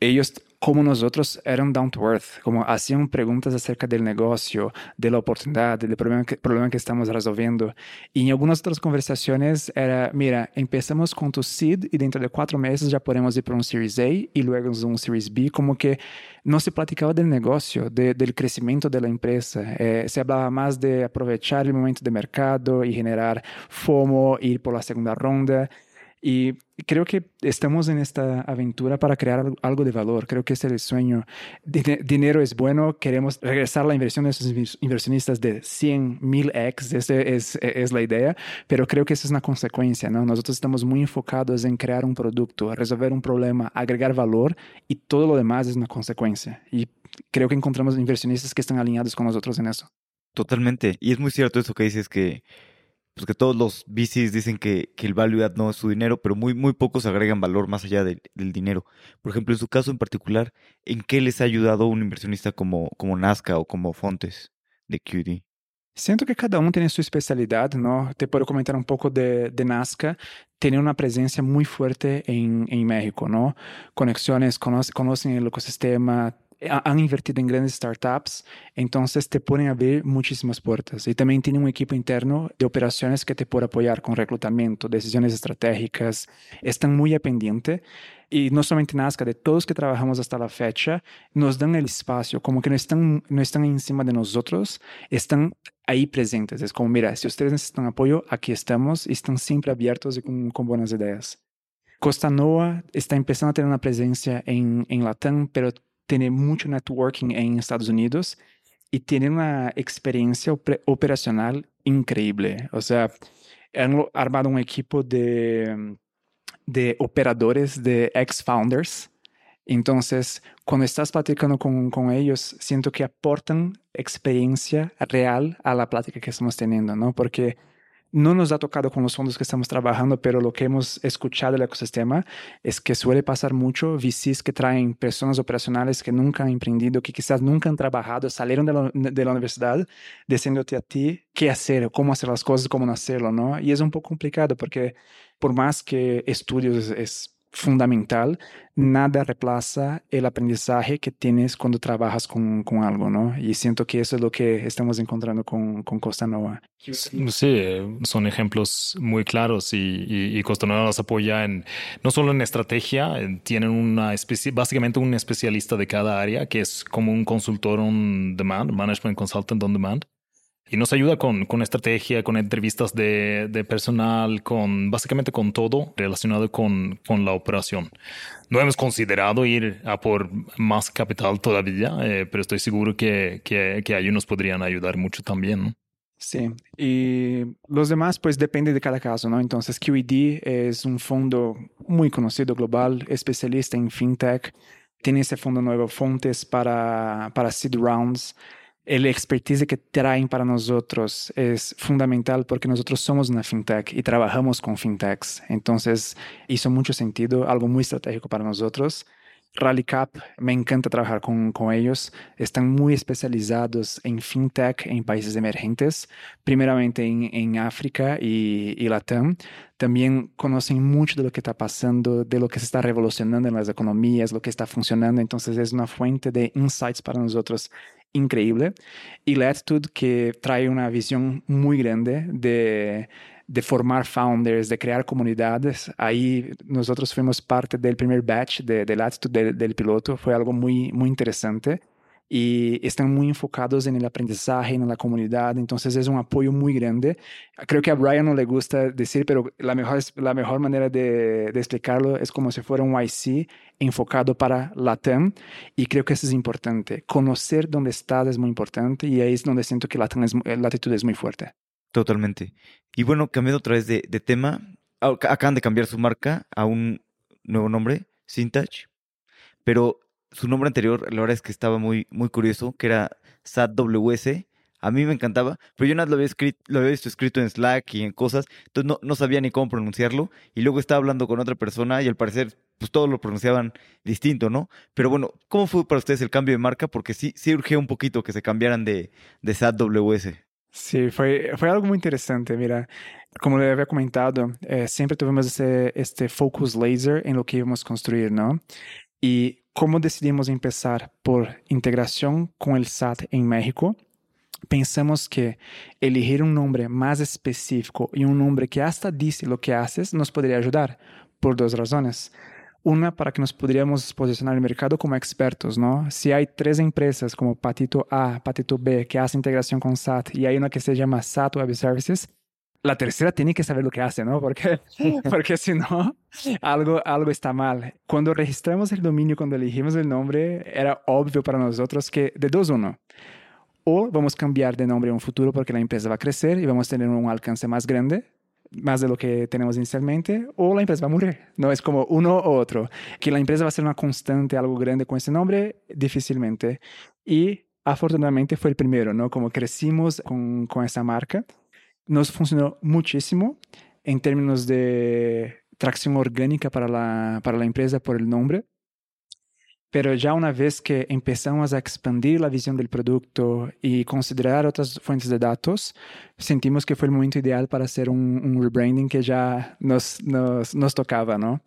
Ellos como nosotros eran down to earth, como hacían preguntas acerca del negocio, de la oportunidad, del problema que, problema que estamos resolviendo. Y en algunas otras conversaciones era, mira, empezamos con tu seed y dentro de cuatro meses ya podemos ir para un Series A y luego un Series B, como que no se platicaba del negocio, de, de la empresa. Eh, se hablaba más de aprovechar el momento de mercado y generar FOMO, ir por la segunda ronda. Y creo que estamos en esta aventura para crear algo de valor. Creo que ese es el sueño. dinero es bueno. Queremos regresar la inversión de esos inversionistas de 100, 1000 X. Esa es, es, la idea. Pero creo que esa es una consecuencia. ¿no? Nosotros estamos muy enfocados en crear un producto, resolver un problema, agregar valor y todo lo demás es una consecuencia. Y creo que encontramos inversionistas que están alineados con nosotros en eso. Totalmente. Y es muy cierto eso que dices que pues que todos los VCs dicen que, el value add no es su dinero, pero muy, muy pocos agregan valor más allá de, del dinero. Por ejemplo, en su caso en particular, ¿en qué les ha ayudado un inversionista como, como Nazca o como Fontes de QD? Siento que cada uno tiene su especialidad, ¿no? Te puedo comentar un poco de, de Nazca. Tiene una presencia muy fuerte en, en México, ¿no? Conexiones, conoce, conocen el ecosistema, han invertido en grandes startups, entonces te pueden abrir muchísimas puertas. Y también tienen un equipo interno de operaciones que te puede apoyar con reclutamiento, decisiones estratégicas, están muy a pendiente. Y no solamente Nazca, de todos que trabajamos hasta la fecha, nos dan el espacio, como que no están, no están encima de nosotros, están ahí presentes. Es como, mira, si ustedes necesitan apoyo, aquí estamos y están siempre abiertos y con, con buenas ideas. Costa Noa está empezando a tener una presencia en, en Latam, pero tiene mucho networking en Estados Unidos y tiene una experiencia operacional increíble. O sea, han armado un equipo de, de operadores, de ex-founders, Entonces, cuando estás platicando con, con, ellos, siento que aportan experiencia real a la plática que estamos teniendo, ¿no? Porque no nos ha tocado con los fondos que estamos trabajando, pero lo que hemos escuchado del ecosistema es que suele pasar mucho VCs que traen personas operacionales que nunca han emprendido, que quizás nunca han trabajado, salieron de la, de la universidad diciéndote a ti qué hacer, cómo hacer las cosas, cómo no hacerlo, ¿no? Y es un poco complicado porque por más que estudios es fundamental, nada reemplaza el aprendizaje que tienes cuando trabajas con, con, algo, ¿no? Y siento que eso es lo que estamos encontrando con, con Costa Nova. Sí, son ejemplos muy claros y, y, Costa Nova nos apoya en, no solo en estrategia, tienen una especie, básicamente un especialista de cada área que es como un consultor on demand, management consultant on demand y nos ayuda con, con estrategia, con entrevistas de, de, personal, con básicamente con todo relacionado con, con, la operación. No hemos considerado ir a por más capital todavía, eh, pero estoy seguro que, que, que ellos nos podrían ayudar mucho también. ¿no? Sí, y los demás pues depende de cada caso, ¿no? Entonces QED es un fondo muy conocido global, especialista en fintech, tiene ese fondo nuevo, Fontes para, para seed rounds, el expertise que traen para nosotros es fundamental porque nosotros somos una fintech y trabajamos con fintechs. Entonces hizo mucho sentido, algo muy estratégico para nosotros. Rallycap, me encanta trabajar con, con, ellos. Están muy especializados en fintech en países emergentes, primeramente en, en África y, y, Latam. También conocen mucho de lo que está pasando, de lo que se está revolucionando en las economías, lo que está funcionando. Entonces es una fuente de insights para nosotros increíble. Y Latitude que trae una visión muy grande de, de formar founders, de crear comunidades. Ahí nosotros fuimos parte del primer batch de, de Latitude del, del piloto. Fue algo muy, muy interesante y están muy enfocados en el aprendizaje, en la comunidad, entonces es un apoyo muy grande. Creo que a Brian no le gusta decir, pero la mejor, la mejor manera de, explicarlo es como si fuera un YC enfocado para LATAM y creo que eso es importante. Conocer dónde estás es muy importante y ahí es donde siento que LATAM es, la actitud es muy fuerte. Totalmente. Y bueno, cambiando otra vez de, de tema, acaban de cambiar su marca a un nuevo nombre, Sintach, pero su nombre anterior, la verdad es que estaba muy, muy curioso, que era SATWS. A mí me encantaba, pero yo nada lo había, escrito, lo había visto escrito en Slack y en cosas, entonces no, no sabía ni cómo pronunciarlo. Y luego estaba hablando con otra persona y al parecer, pues todos lo pronunciaban distinto, ¿no? Pero bueno, ¿cómo fue para ustedes el cambio de marca? Porque sí, sí urgía un poquito que se cambiaran de, de SATWS. Sí, fue, fue algo muy interesante. Mira, como le había comentado, eh, siempre tuvimos ese, este focus laser en lo que íbamos a construir, ¿no? Y cómo decidimos empezar por integración con el SAT en México, pensamos que elegir un nombre más específico y un nombre que hasta dice lo que haces nos podría ayudar por dos razones. Una, para que nos podríamos posicionar el mercado como expertos, ¿no? Si hay tres empresas como Patito A, Patito B, que hacen integración con SAT y hay una que se llama SAT Web Services, la tercera tiene que saber lo que hace, ¿no? Porque, [LAUGHS] porque si no, algo, algo está mal. Cuando registramos el dominio, cuando elegimos el nombre, era obvio para nosotros que de dos uno. O vamos a cambiar de nombre en un futuro porque la empresa va a crecer y vamos a tener un alcance más grande, más de lo que tenemos inicialmente, o la empresa va a morir. No es como uno u otro. Que la empresa va a ser una constante, algo grande con ese nombre, difícilmente. Y afortunadamente fue el primero, ¿no? Como crecimos con, con esa marca nos funcionó muchísimo en términos de tracción orgánica para la, para la empresa por el nombre. Pero ya una vez que empezamos a expandir la visión del producto y considerar otras fuentes de datos, sentimos que fue el momento ideal para hacer un, rebranding que ya nos, nos, nos, tocaba, ¿no?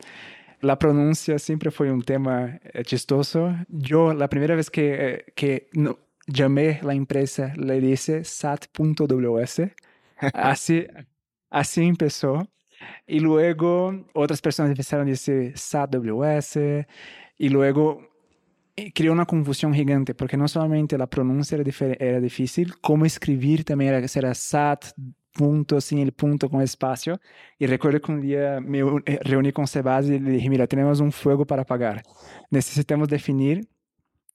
La pronuncia siempre fue un tema eh, chistoso. Yo la primera vez que, eh, que no, llamé la empresa le dije sat.ws Así, así empezó. Y luego otras personas empezaron a decir SATWS y luego eh, creó una confusión gigante porque no solamente la pronuncia era, era difícil, como escribir también era, era SAT punto sin el punto con espacio. Y recuerdo que un día me eh, reuní con Sebas y le dije, mira, tenemos un fuego para apagar. Necesitamos definir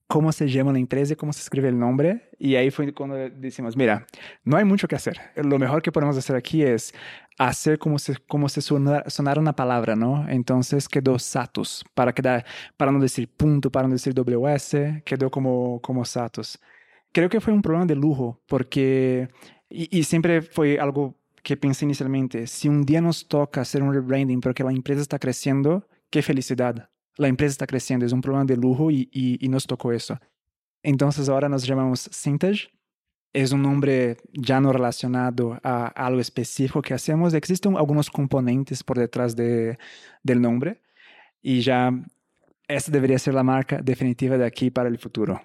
cómo se llama la empresa y cómo se escribe el nombre. Y ahí fue cuando decimos, mira, no hay mucho que hacer. Lo mejor que podemos hacer aquí es hacer como se, como se sonara una palabra, ¿no? Entonces quedó Satus, para, quedar, para no decir punto, para no decir WS, quedó como, como Satus. Creo que fue un problema de lujo, porque, y siempre fue algo que pensé inicialmente, si un día nos toca hacer un rebranding porque la empresa está creciendo, qué felicidad la empresa está creciendo, es un problema de lujo y, y, nos tocó eso. Entonces ahora nos llamamos Sintage. Es un nombre ya no relacionado a algo específico que hacemos. Existen algunos componentes por detrás de, del nombre y ya esta debería ser la marca definitiva de aquí para el futuro.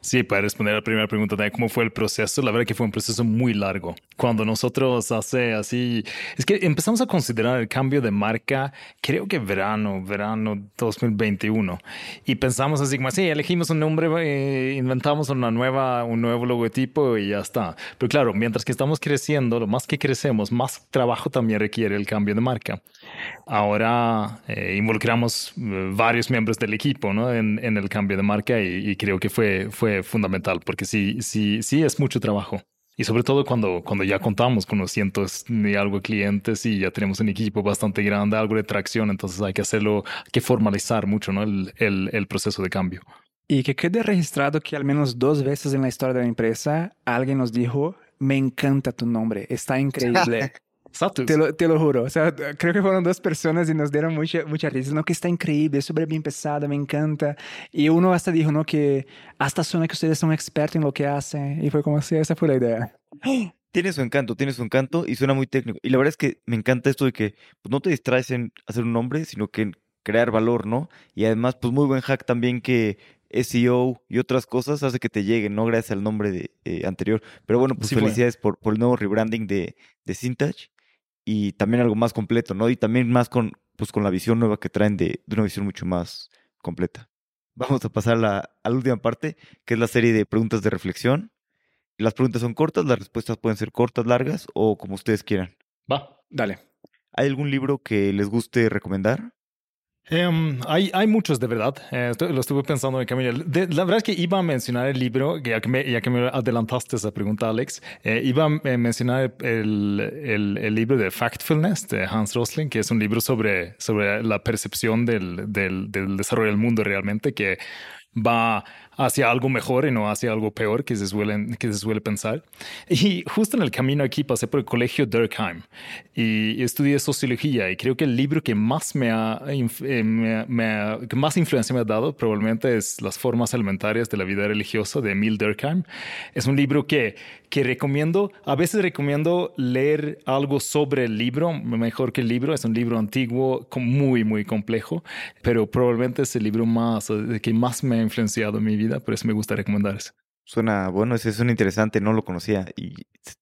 Sí, para responder a la primera pregunta de cómo fue el proceso, la verdad que fue un proceso muy largo. Cuando nosotros hace así, es que empezamos a considerar el cambio de marca, creo que verano, verano 2021, y pensamos así como así, elegimos un nombre, eh, inventamos una nueva, un nuevo logotipo y ya está. Pero claro, mientras que estamos creciendo, lo más que crecemos, más trabajo también requiere el cambio de marca. Ahora eh, involucramos eh, varios miembros del equipo ¿no? en, en el cambio de marca y, y creo que fue fue, fundamental porque sí, sí, sí es mucho trabajo. Y sobre todo cuando, cuando ya contamos con los cientos y algo de clientes y ya tenemos un equipo bastante grande, algo de tracción, entonces hay que hacerlo, hay que formalizar mucho ¿no? el, el, el proceso de cambio. Y que quede registrado que al menos dos veces en la historia de la empresa alguien nos dijo, me encanta tu nombre, está increíble. [LAUGHS] Te lo, te lo, juro. O sea, creo que fueron dos personas y nos dieron mucha, mucha risa. No, que está increíble, es súper bien pesada, me encanta. Y uno hasta dijo, no, que hasta suena que ustedes son expertos en lo que hacen. Y fue como así, esa fue la idea. [GASPS] Tiene su encanto, tiene su encanto y suena muy técnico. Y la verdad es que me encanta esto de que pues, no te distraes en hacer un nombre, sino que en crear valor, ¿no? Y además, pues muy buen hack también que SEO y otras cosas hace que te lleguen, ¿no? Gracias al nombre de, eh, anterior. Pero bueno, pues felicidades por, por, el nuevo rebranding de, de Cintage y también algo más completo, ¿no? Y también más con, pues, con la visión nueva que traen de, de una visión mucho más completa. Vamos a pasar a la, a la última parte, que es la serie de preguntas de reflexión. Las preguntas son cortas, las respuestas pueden ser cortas, largas o como ustedes quieran. Va, dale. ¿Hay algún libro que les guste recomendar? Um, hay, hay muchos de verdad. Eh, lo estuve pensando en camino. la verdad es que iba a mencionar el libro, ya que me, ya que me adelantaste esa pregunta, Alex. Eh, iba a eh, mencionar el, el, el, libro de Factfulness de Hans Rosling, que es un libro sobre, sobre la percepción del, del, del desarrollo del mundo realmente, que va hacia algo mejor y no hacia algo peor que se, suelen, que se suele pensar. Y justo en el camino aquí pasé por el colegio Durkheim y estudié sociología y creo que el libro que más me ha, eh, me, que más influencia me ha dado probablemente es Las formas alimentarias de la vida religiosa de Emil Durkheim. Es un libro que, que recomiendo, a veces recomiendo leer algo sobre el libro, mejor que el libro, es un libro antiguo, muy, muy complejo, pero probablemente es el libro más, eh, que más me ha influenciado en mi vida por eso me gusta recomendar eso. Suena, bueno, ese suena interesante, no lo conocía y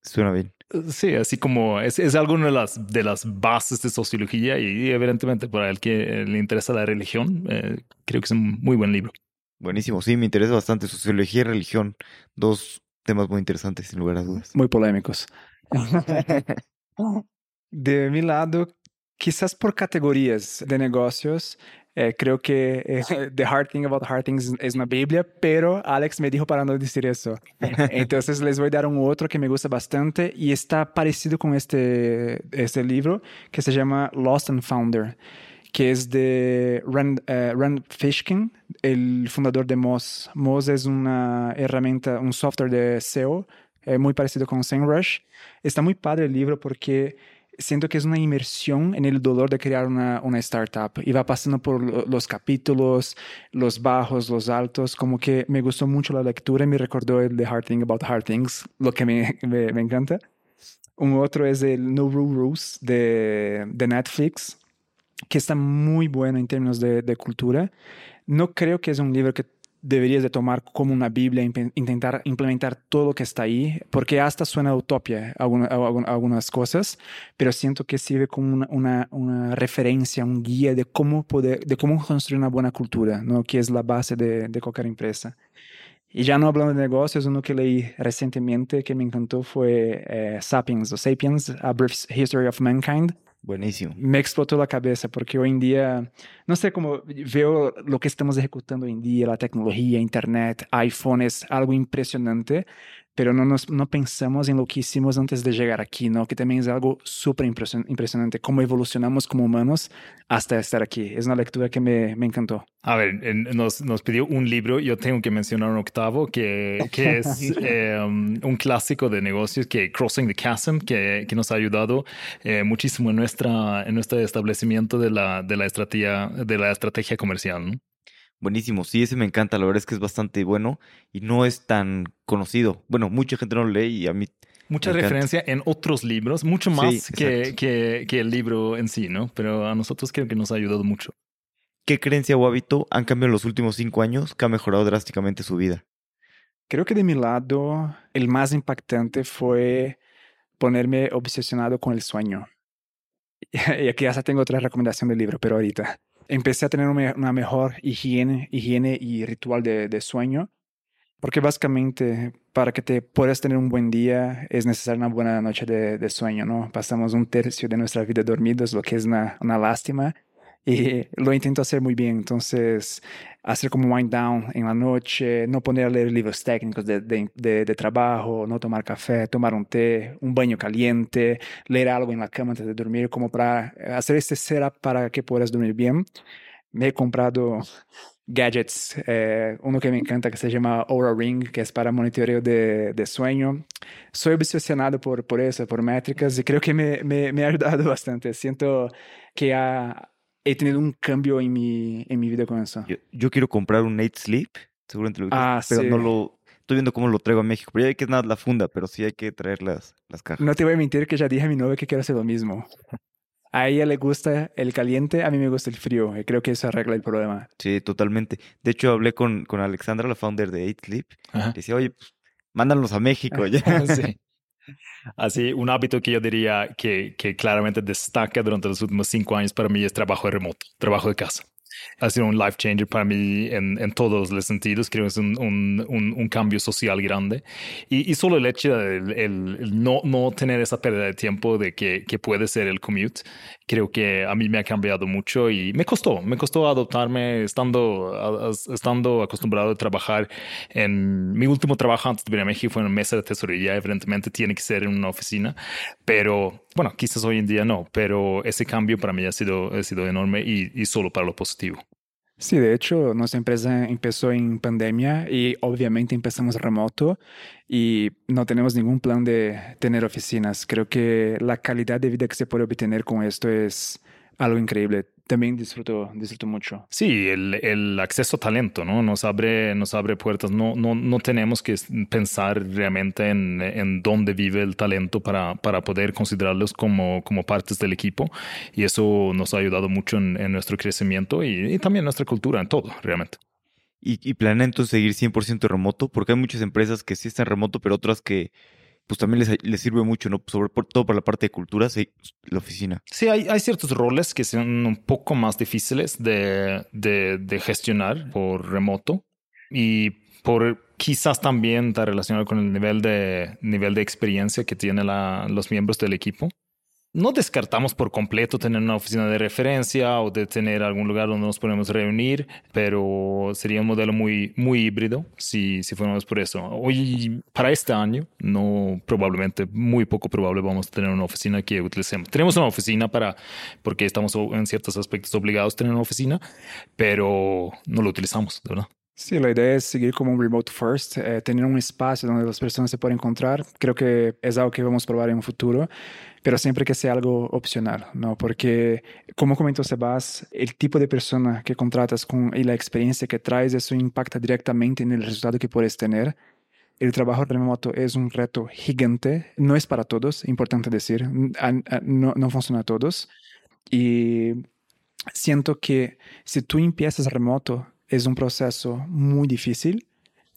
suena bien. Sí, así como es, es algo de las, de las bases de sociología y, evidentemente para el que le interesa la religión, eh, creo que es un muy buen libro. Buenísimo, sí, me interesa bastante sociología y religión, dos temas muy interesantes sin lugar a dudas. Muy polémicos. [LAUGHS] de mi lado, quizás por categorías de negocios, eh, creo que eh, [LAUGHS] The Hard Thing About Hard Things es una Biblia, pero Alex me dijo para no decir eso. [LAUGHS] Entonces les voy a dar un otro que me gusta bastante y está parecido con este, este libro que se llama Lost and Founder, que es de Rand, uh, Rand Fishkin, el fundador de Moz. Moz es una herramienta, un software de SEO muy parecido con SEMrush. Está muy padre el libro porque siento que es una inmersión en el dolor de crear una, una, startup y va pasando por los capítulos, los bajos, los altos, como que me gustó mucho la lectura y me recordó el de Hard Thing About Hard Things, lo que [LAUGHS] me, me, encanta. Un otro es el No Rule Rules de, de, Netflix, que está muy bueno en términos de, de cultura. No creo que es un libro que deberías de tomar como una Biblia, intentar implementar todo lo que está ahí, porque hasta suena utopia algunas cosas, pero siento que sirve como una, una, una, referencia, un guía de cómo poder, de cómo construir una buena cultura, ¿no? que es la base de, de cualquier empresa. Y ya no hablando de negocios, uno que leí recientemente que me encantó fue eh, Sapiens, o Sapiens, A Brief History of Mankind, Buenísimo. Me explotó la cabeza porque hoy en día, no sé cómo veo lo que estamos ejecutando hoy en día, la tecnología, Internet, iPhone, es algo impresionante, pero no, nos, no pensamos en lo que hicimos antes de llegar aquí, ¿no? Que también es algo súper impresionante, cómo evolucionamos como humanos hasta estar aquí. Es una lectura que me, me encantó. A ver, nos, nos, pidió un libro, yo tengo que mencionar un octavo, que, que [LAUGHS] es eh, un clásico de negocios, que Crossing the Chasm, que, que nos ha ayudado eh, muchísimo en, nuestra, en nuestro establecimiento de la, de la, estrategia, de la estrategia comercial. ¿no? Buenísimo, sí, ese me encanta, la verdad es que es bastante bueno y no es tan conocido. Bueno, mucha gente no lo lee y a mí... Mucha referencia en otros libros, mucho más que, que, que, el libro en sí, ¿no? Pero a nosotros creo que nos ha ayudado mucho. ¿Qué creencia o hábito han cambiado en los últimos cinco años que ha mejorado drásticamente su vida? Creo que de mi lado, el más impactante fue ponerme obsesionado con el sueño. [LAUGHS] Y aquí hasta tengo otra recomendación del libro, pero ahorita empecé a tener una mejor higiene, higiene y ritual de, sueño, porque básicamente para que te puedas tener un buen día es necesaria una buena noche de, sueño, ¿no? Pasamos un tercio de nuestra vida dormidos, lo que es una, una lástima, y lo intento hacer muy bien. Entonces, hacer como wind down en la noche, no poner a leer libros técnicos de, de, de, trabajo, no tomar café, tomar un té, un baño caliente, leer algo en la cama antes de dormir, como para hacer este setup para que puedas dormir bien. Me he comprado gadgets, eh, uno que me encanta que se llama Aura Ring, que es para monitoreo de, de sueño. Soy obsesionado por, por eso, por métricas, y creo que me, me, me ha ayudado [LAUGHS] bastante. Siento que ha, he tenido un cambio en mi, en mi vida con eso. Yo, quiero comprar un Nate Sleep, seguramente lo ah, pero no lo... Estoy viendo cómo lo traigo a México, pero ya hay que nada la funda, pero sí hay que traer las, las cajas. No te voy a mentir que ya dije a mi novia que quiero hacer lo mismo. [LAUGHS] A ella le gusta el caliente, a mí me gusta el frío. Y creo que eso arregla el problema. Sí, totalmente. De hecho, hablé con, con Alexandra, la founder de Eight Sleep. Y decía, oye, pues, mándanos a México. ya. [LAUGHS] sí. Así, un hábito que yo diría que, claramente destaca durante los últimos cinco años para mí es trabajo remoto, trabajo de casa ha sido un life changer para mí en, todos los sentidos. Creo que es un, cambio social grande. Y, solo el hecho de no, tener esa pérdida de tiempo de que, puede ser el commute, creo que a mí me ha cambiado mucho y me costó, me costó adoptarme estando, estando acostumbrado a trabajar en mi último trabajo antes de venir a México fue en una mesa de tesorería. Evidentemente tiene que ser en una oficina, pero bueno, quizás hoy en día no, pero ese cambio para mí ha sido, ha sido enorme y, y solo para lo positivo. Sí, de hecho, nuestra empresa empezó en pandemia y obviamente empezamos remoto y no tenemos ningún plan de tener oficinas. Creo que la calidad de vida que se puede obtener con esto es algo increíble también disfruto, disfruto mucho. Sí, el, el, acceso a talento, ¿no? Nos abre, nos abre puertas. No, no, no tenemos que pensar realmente en, en dónde vive el talento para, para poder considerarlos como, como partes del equipo. Y eso nos ha ayudado mucho en, en nuestro crecimiento y, y, también en nuestra cultura, en todo, realmente. ¿Y, y planean entonces seguir 100% remoto? Porque hay muchas empresas que sí están remoto, pero otras que pues también les, sirve mucho, ¿no? Sobre todo para la parte de cultura, sí, la oficina. Sí, hay, hay ciertos roles que son un poco más difíciles de, de, de gestionar por remoto y por quizás también está relacionado con el nivel de, nivel de experiencia que tienen los miembros del equipo no descartamos por completo tener una oficina de referencia o de tener algún lugar donde nos podemos reunir, pero sería un modelo muy, muy híbrido si, si fuéramos por eso. Hoy, para este año, no probablemente, muy poco probable vamos a tener una oficina que utilicemos. Tenemos una oficina para, porque estamos en ciertos aspectos obligados a tener una oficina, pero no lo utilizamos, verdad. Sí, la idea es seguir como un remote first, eh, tener un espacio donde las personas se puedan encontrar. Creo que es algo que vamos a probar en un futuro, pero siempre que sea algo opcional, ¿no? Porque, como comentó Sebas, el tipo de persona que contratas con, y la experiencia que traes, eso impacta directamente en el resultado que puedes tener. El trabajo remoto es un reto gigante, no es para todos, importante decir, no, no funciona a todos. Y siento que si tú empiezas remoto, es un proceso muy difícil,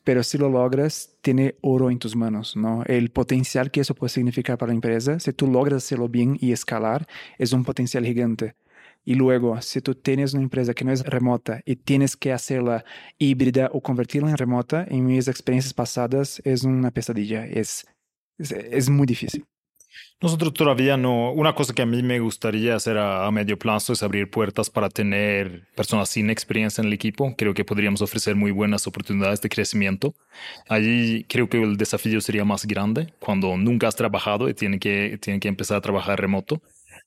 pero si lo logras, tiene oro en tus manos, ¿no? El potencial que eso puede significar para la empresa, si tú logras hacerlo bien y escalar, es un potencial gigante. Y luego, si tú tienes una empresa que no es remota y tienes que hacerla híbrida o convertirla en remota, en mis experiencias pasadas es una pesadilla, es, es, es muy difícil. Nosotros todavía no. Una cosa que a mí me gustaría hacer a, medio plazo es abrir puertas para tener personas sin experiencia en el equipo. Creo que podríamos ofrecer muy buenas oportunidades de crecimiento. Allí creo que el desafío sería más grande cuando nunca has trabajado y tiene que, tiene que empezar a trabajar remoto.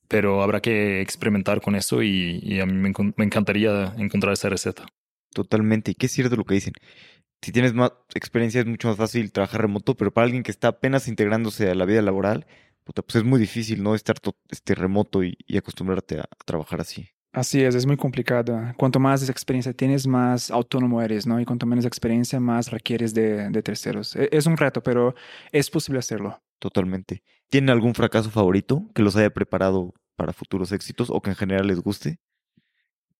Pero habrá que experimentar con eso y, a mí me, me encantaría encontrar esa receta. Totalmente. Y qué es cierto lo que dicen si tienes más experiencia es mucho más fácil trabajar remoto, pero para alguien que está apenas integrándose a la vida laboral, pues es muy difícil, ¿no? Estar este, remoto y, acostumbrarte a, trabajar así. Así es, es muy complicado. Cuanto más experiencia tienes, más autónomo eres, ¿no? Y cuanto menos experiencia, más requieres de, terceros. E, es un reto, pero es posible hacerlo. Totalmente. ¿Tienen algún fracaso favorito que los haya preparado para futuros éxitos o que en general les guste?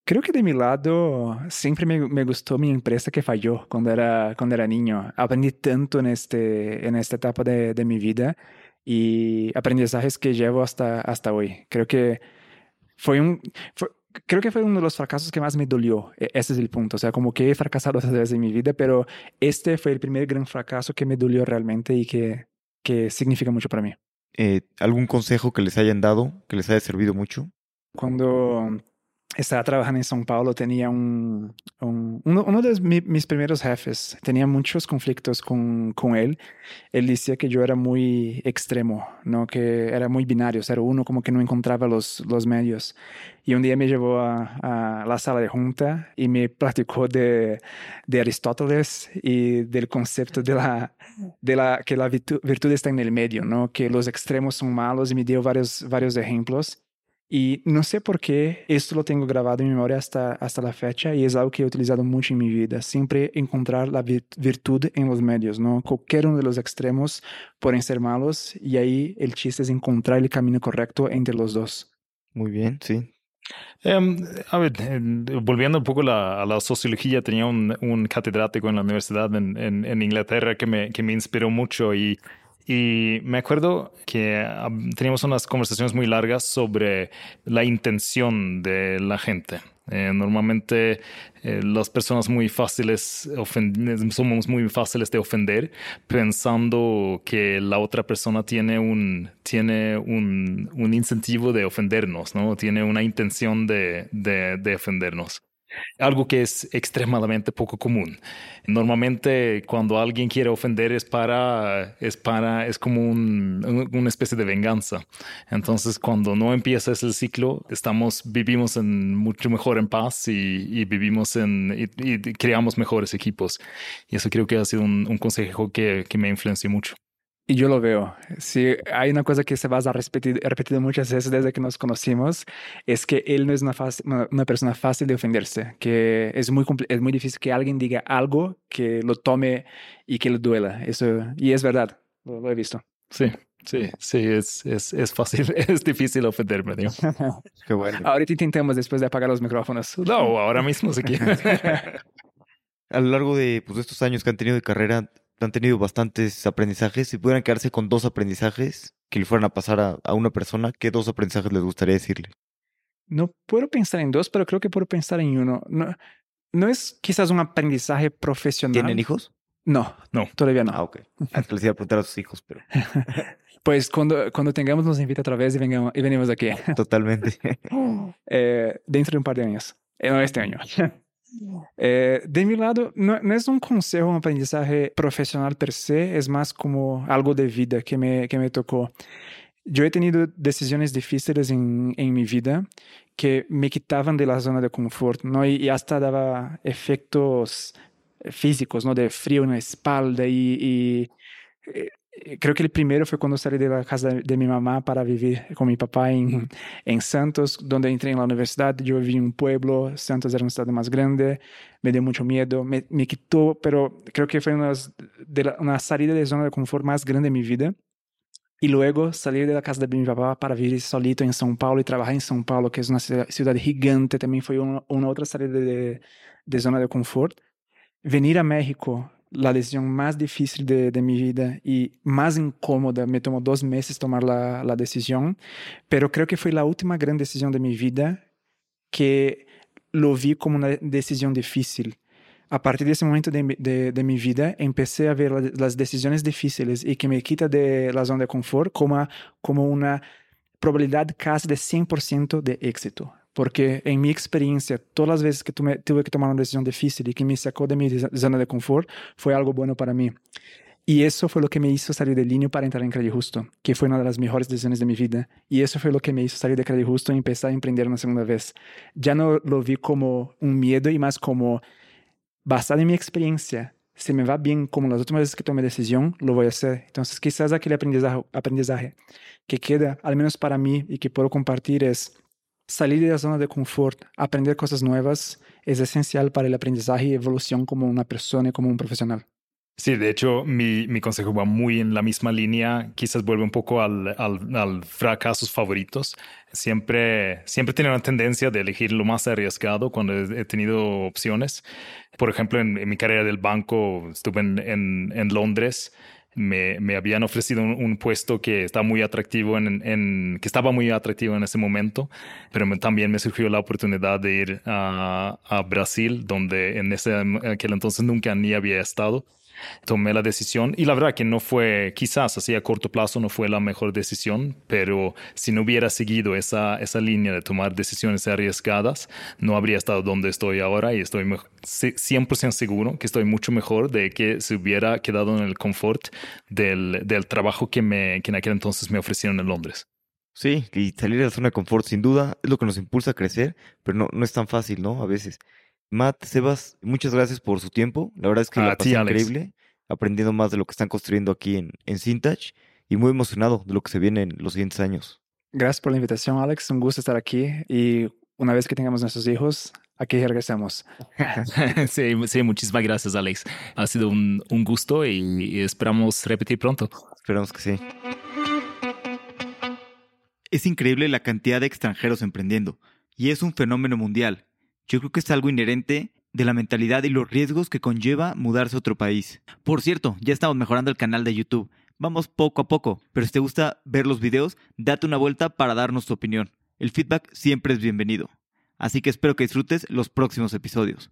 Creo que de mi lado siempre me, me, gustó mi empresa que falló cuando era, cuando era niño. Aprendí tanto en, este, en esta etapa de, de mi vida y aprendizajes que llevo hasta, hasta hoy. Creo que fue un... creo que fue uno de los fracasos que más me dolió. E, ese es el punto. O sea, como que he fracasado otras veces en mi vida, pero este fue el primer gran fracaso que me dolió realmente y que, que significa mucho para mí. Eh, ¿Algún consejo que les hayan dado, que les haya servido mucho? Cuando estaba trabajando en São Paulo, tenía un, uno, de mis primeros jefes, tenía muchos conflictos con, con, él. Él decía que yo era muy extremo, ¿no? que era muy binario, o sea, uno como que no encontraba los, los medios. Y un día me llevó a, a la sala de junta y me platicó de, de, Aristóteles y del concepto de la, de la que la virtud, virtud está en el medio, ¿no? que los extremos son malos y me dio varios, varios ejemplos. Y no sé por qué esto lo tengo grabado en mi memoria hasta, hasta la fecha y es algo que he utilizado mucho en mi vida. Siempre encontrar la virtud en los medios, ¿no? Cualquier uno de los extremos pueden ser malos y ahí el chiste es encontrar el camino correcto entre los dos. Muy bien, sí. Em, a ver, volviendo un poco a la sociología, tenía un, un, catedrático en la universidad en, en, en Inglaterra que me, que me inspiró mucho y y me acuerdo que teníamos unas conversaciones muy largas sobre la intención de la gente. Eh, normalmente eh, las personas muy fáciles somos muy fáciles de ofender pensando que la otra persona tiene un, tiene un, un incentivo de ofendernos, ¿no? Tiene una intención de, de, de ofendernos algo que es extremadamente poco común. Normalmente cuando alguien quiere ofender es para, es para, es como un, una especie de venganza. Entonces cuando no empieza ese ciclo, estamos, vivimos en mucho mejor en paz y, vivimos en, y, creamos mejores equipos. Y eso creo que ha sido un, un consejo que, que me influenció mucho. Y yo lo veo. Si hay una cosa que se va a repetir, repetido muchas veces desde que nos conocimos, es que él no es una, una, persona fácil de ofenderse, que es muy, es muy difícil que alguien diga algo que lo tome y que le duela. Eso, y es verdad, lo, he visto. Sí, sí, sí, es, es, es fácil, [LAUGHS] es difícil ofenderme, digo. [LAUGHS] Qué bueno. Ahorita intentemos después de apagar los micrófonos. No, ahora mismo si quieres. [LAUGHS] a lo largo de pues, estos años que han tenido de carrera, han tenido bastantes aprendizajes. Si pudieran quedarse con dos aprendizajes que le fueran a pasar a, una persona, ¿qué dos aprendizajes les gustaría decirle? No puedo pensar en dos, pero creo que puedo pensar en uno. No, no es quizás un aprendizaje profesional. ¿Tienen hijos? No, no, todavía no. Ah, ok. Ah, les iba a preguntar a sus hijos, pero. [LAUGHS] pues cuando, cuando tengamos, nos invita otra vez y, vengamos, y venimos aquí. Totalmente. [LAUGHS] eh, dentro de un par de años. Eh, no, este año. [LAUGHS] Eh, de mi lado, no, no, es un consejo, un aprendizaje profesional per se, es más como algo de vida que me, que me tocó. Yo he tenido decisiones difíciles en, en mi vida que me quitaban de zona de confort, ¿no? Y, y hasta daba efectos físicos. De frío en la espalda eh, eh, creo que el primero fue cuando salí de la casa de, mi mamá para vivir con mi papá en, en, Santos, donde entré en la universidad. Yo viví en un pueblo, Santos era una ciudad más grande, me dio mucho miedo, me, me quitó, pero creo que fue una, de una salida de zona de confort más grande de mi vida. Y luego salir de la casa de mi papá para vivir solito en São Paulo y trabajar en São Paulo, que es una ciudad gigante, también fue una, una otra salida de, de zona de confort. Venir a México la decisión más difícil de, de, mi vida y más incómoda. Me tomó dos meses tomar la, la, decisión, pero creo que fue la última gran decisión de mi vida que lo vi como una decisión difícil. a partir de ese momento de, de, mi vida, empecé a ver las decisiones difíciles y que me quita de la zona de confort como, como una probabilidad casi de 100% de éxito. Porque en mi experiencia, todas las veces que tuve, que tomar una decisión difícil y que me sacó de mi zona de confort, fue algo bueno para mí. Y eso fue lo que me hizo salir de línea para entrar en Crédito Justo, que fue una de las mejores decisiones de mi vida. Y eso fue lo que me hizo salir de Crédito Justo y empezar a emprender una segunda vez. Ya no lo vi como un miedo y más como basado en mi experiencia, si me va bien como las últimas veces que tomé decisión, lo voy a hacer. Entonces, quizás aquel aprendizaje, aprendizaje que queda, al menos para mí, y que puedo compartir es salir de la zona de confort, aprender cosas nuevas, es esencial para el aprendizaje y evolución como una persona y como un profesional. Sí, de hecho, mi, mi, consejo va muy en la misma línea. Quizás vuelve un poco al, al, al, fracasos favoritos. Siempre, siempre tiene una tendencia de elegir lo más arriesgado cuando he, tenido opciones. Por ejemplo, en, mi carrera del banco, estuve en, en Londres. Me, me, habían ofrecido un, puesto que está muy atractivo en, en, que estaba muy atractivo en ese momento, pero también me surgió la oportunidad de ir a, a Brasil, donde en ese aquel entonces nunca ni había estado tomé la decisión y la verdad que no fue, quizás así a corto plazo no fue la mejor decisión, pero si no hubiera seguido esa, esa línea de tomar decisiones arriesgadas, no habría estado donde estoy ahora y estoy 100% seguro que estoy mucho mejor de que se hubiera quedado en el confort del, del trabajo que, me, que en aquel entonces me ofrecieron en Londres. Sí, y salir de la zona de confort sin duda es lo que nos impulsa a crecer, pero no, no es tan fácil, ¿no? A veces. Matt, Sebas, muchas gracias por su tiempo. La verdad es que la pasé increíble, aprendiendo más de lo que están construyendo aquí en, en Cintage y muy emocionado de lo que se viene en los siguientes años. Gracias por la invitación, Alex. Un gusto estar aquí y una vez que tengamos nuestros hijos, aquí regresamos. [LAUGHS] sí, sí, muchísimas gracias, Alex. Ha sido un, un gusto y esperamos repetir pronto. Esperamos que sí. Es increíble la cantidad de extranjeros emprendiendo y es un fenómeno mundial yo creo que es algo inherente de la mentalidad y los riesgos que conlleva mudarse a otro país. Por cierto, ya estamos mejorando el canal de YouTube. Vamos poco a poco, pero si te gusta ver los videos, date una vuelta para darnos tu opinión. El feedback siempre es bienvenido. Así que espero que disfrutes los próximos episodios.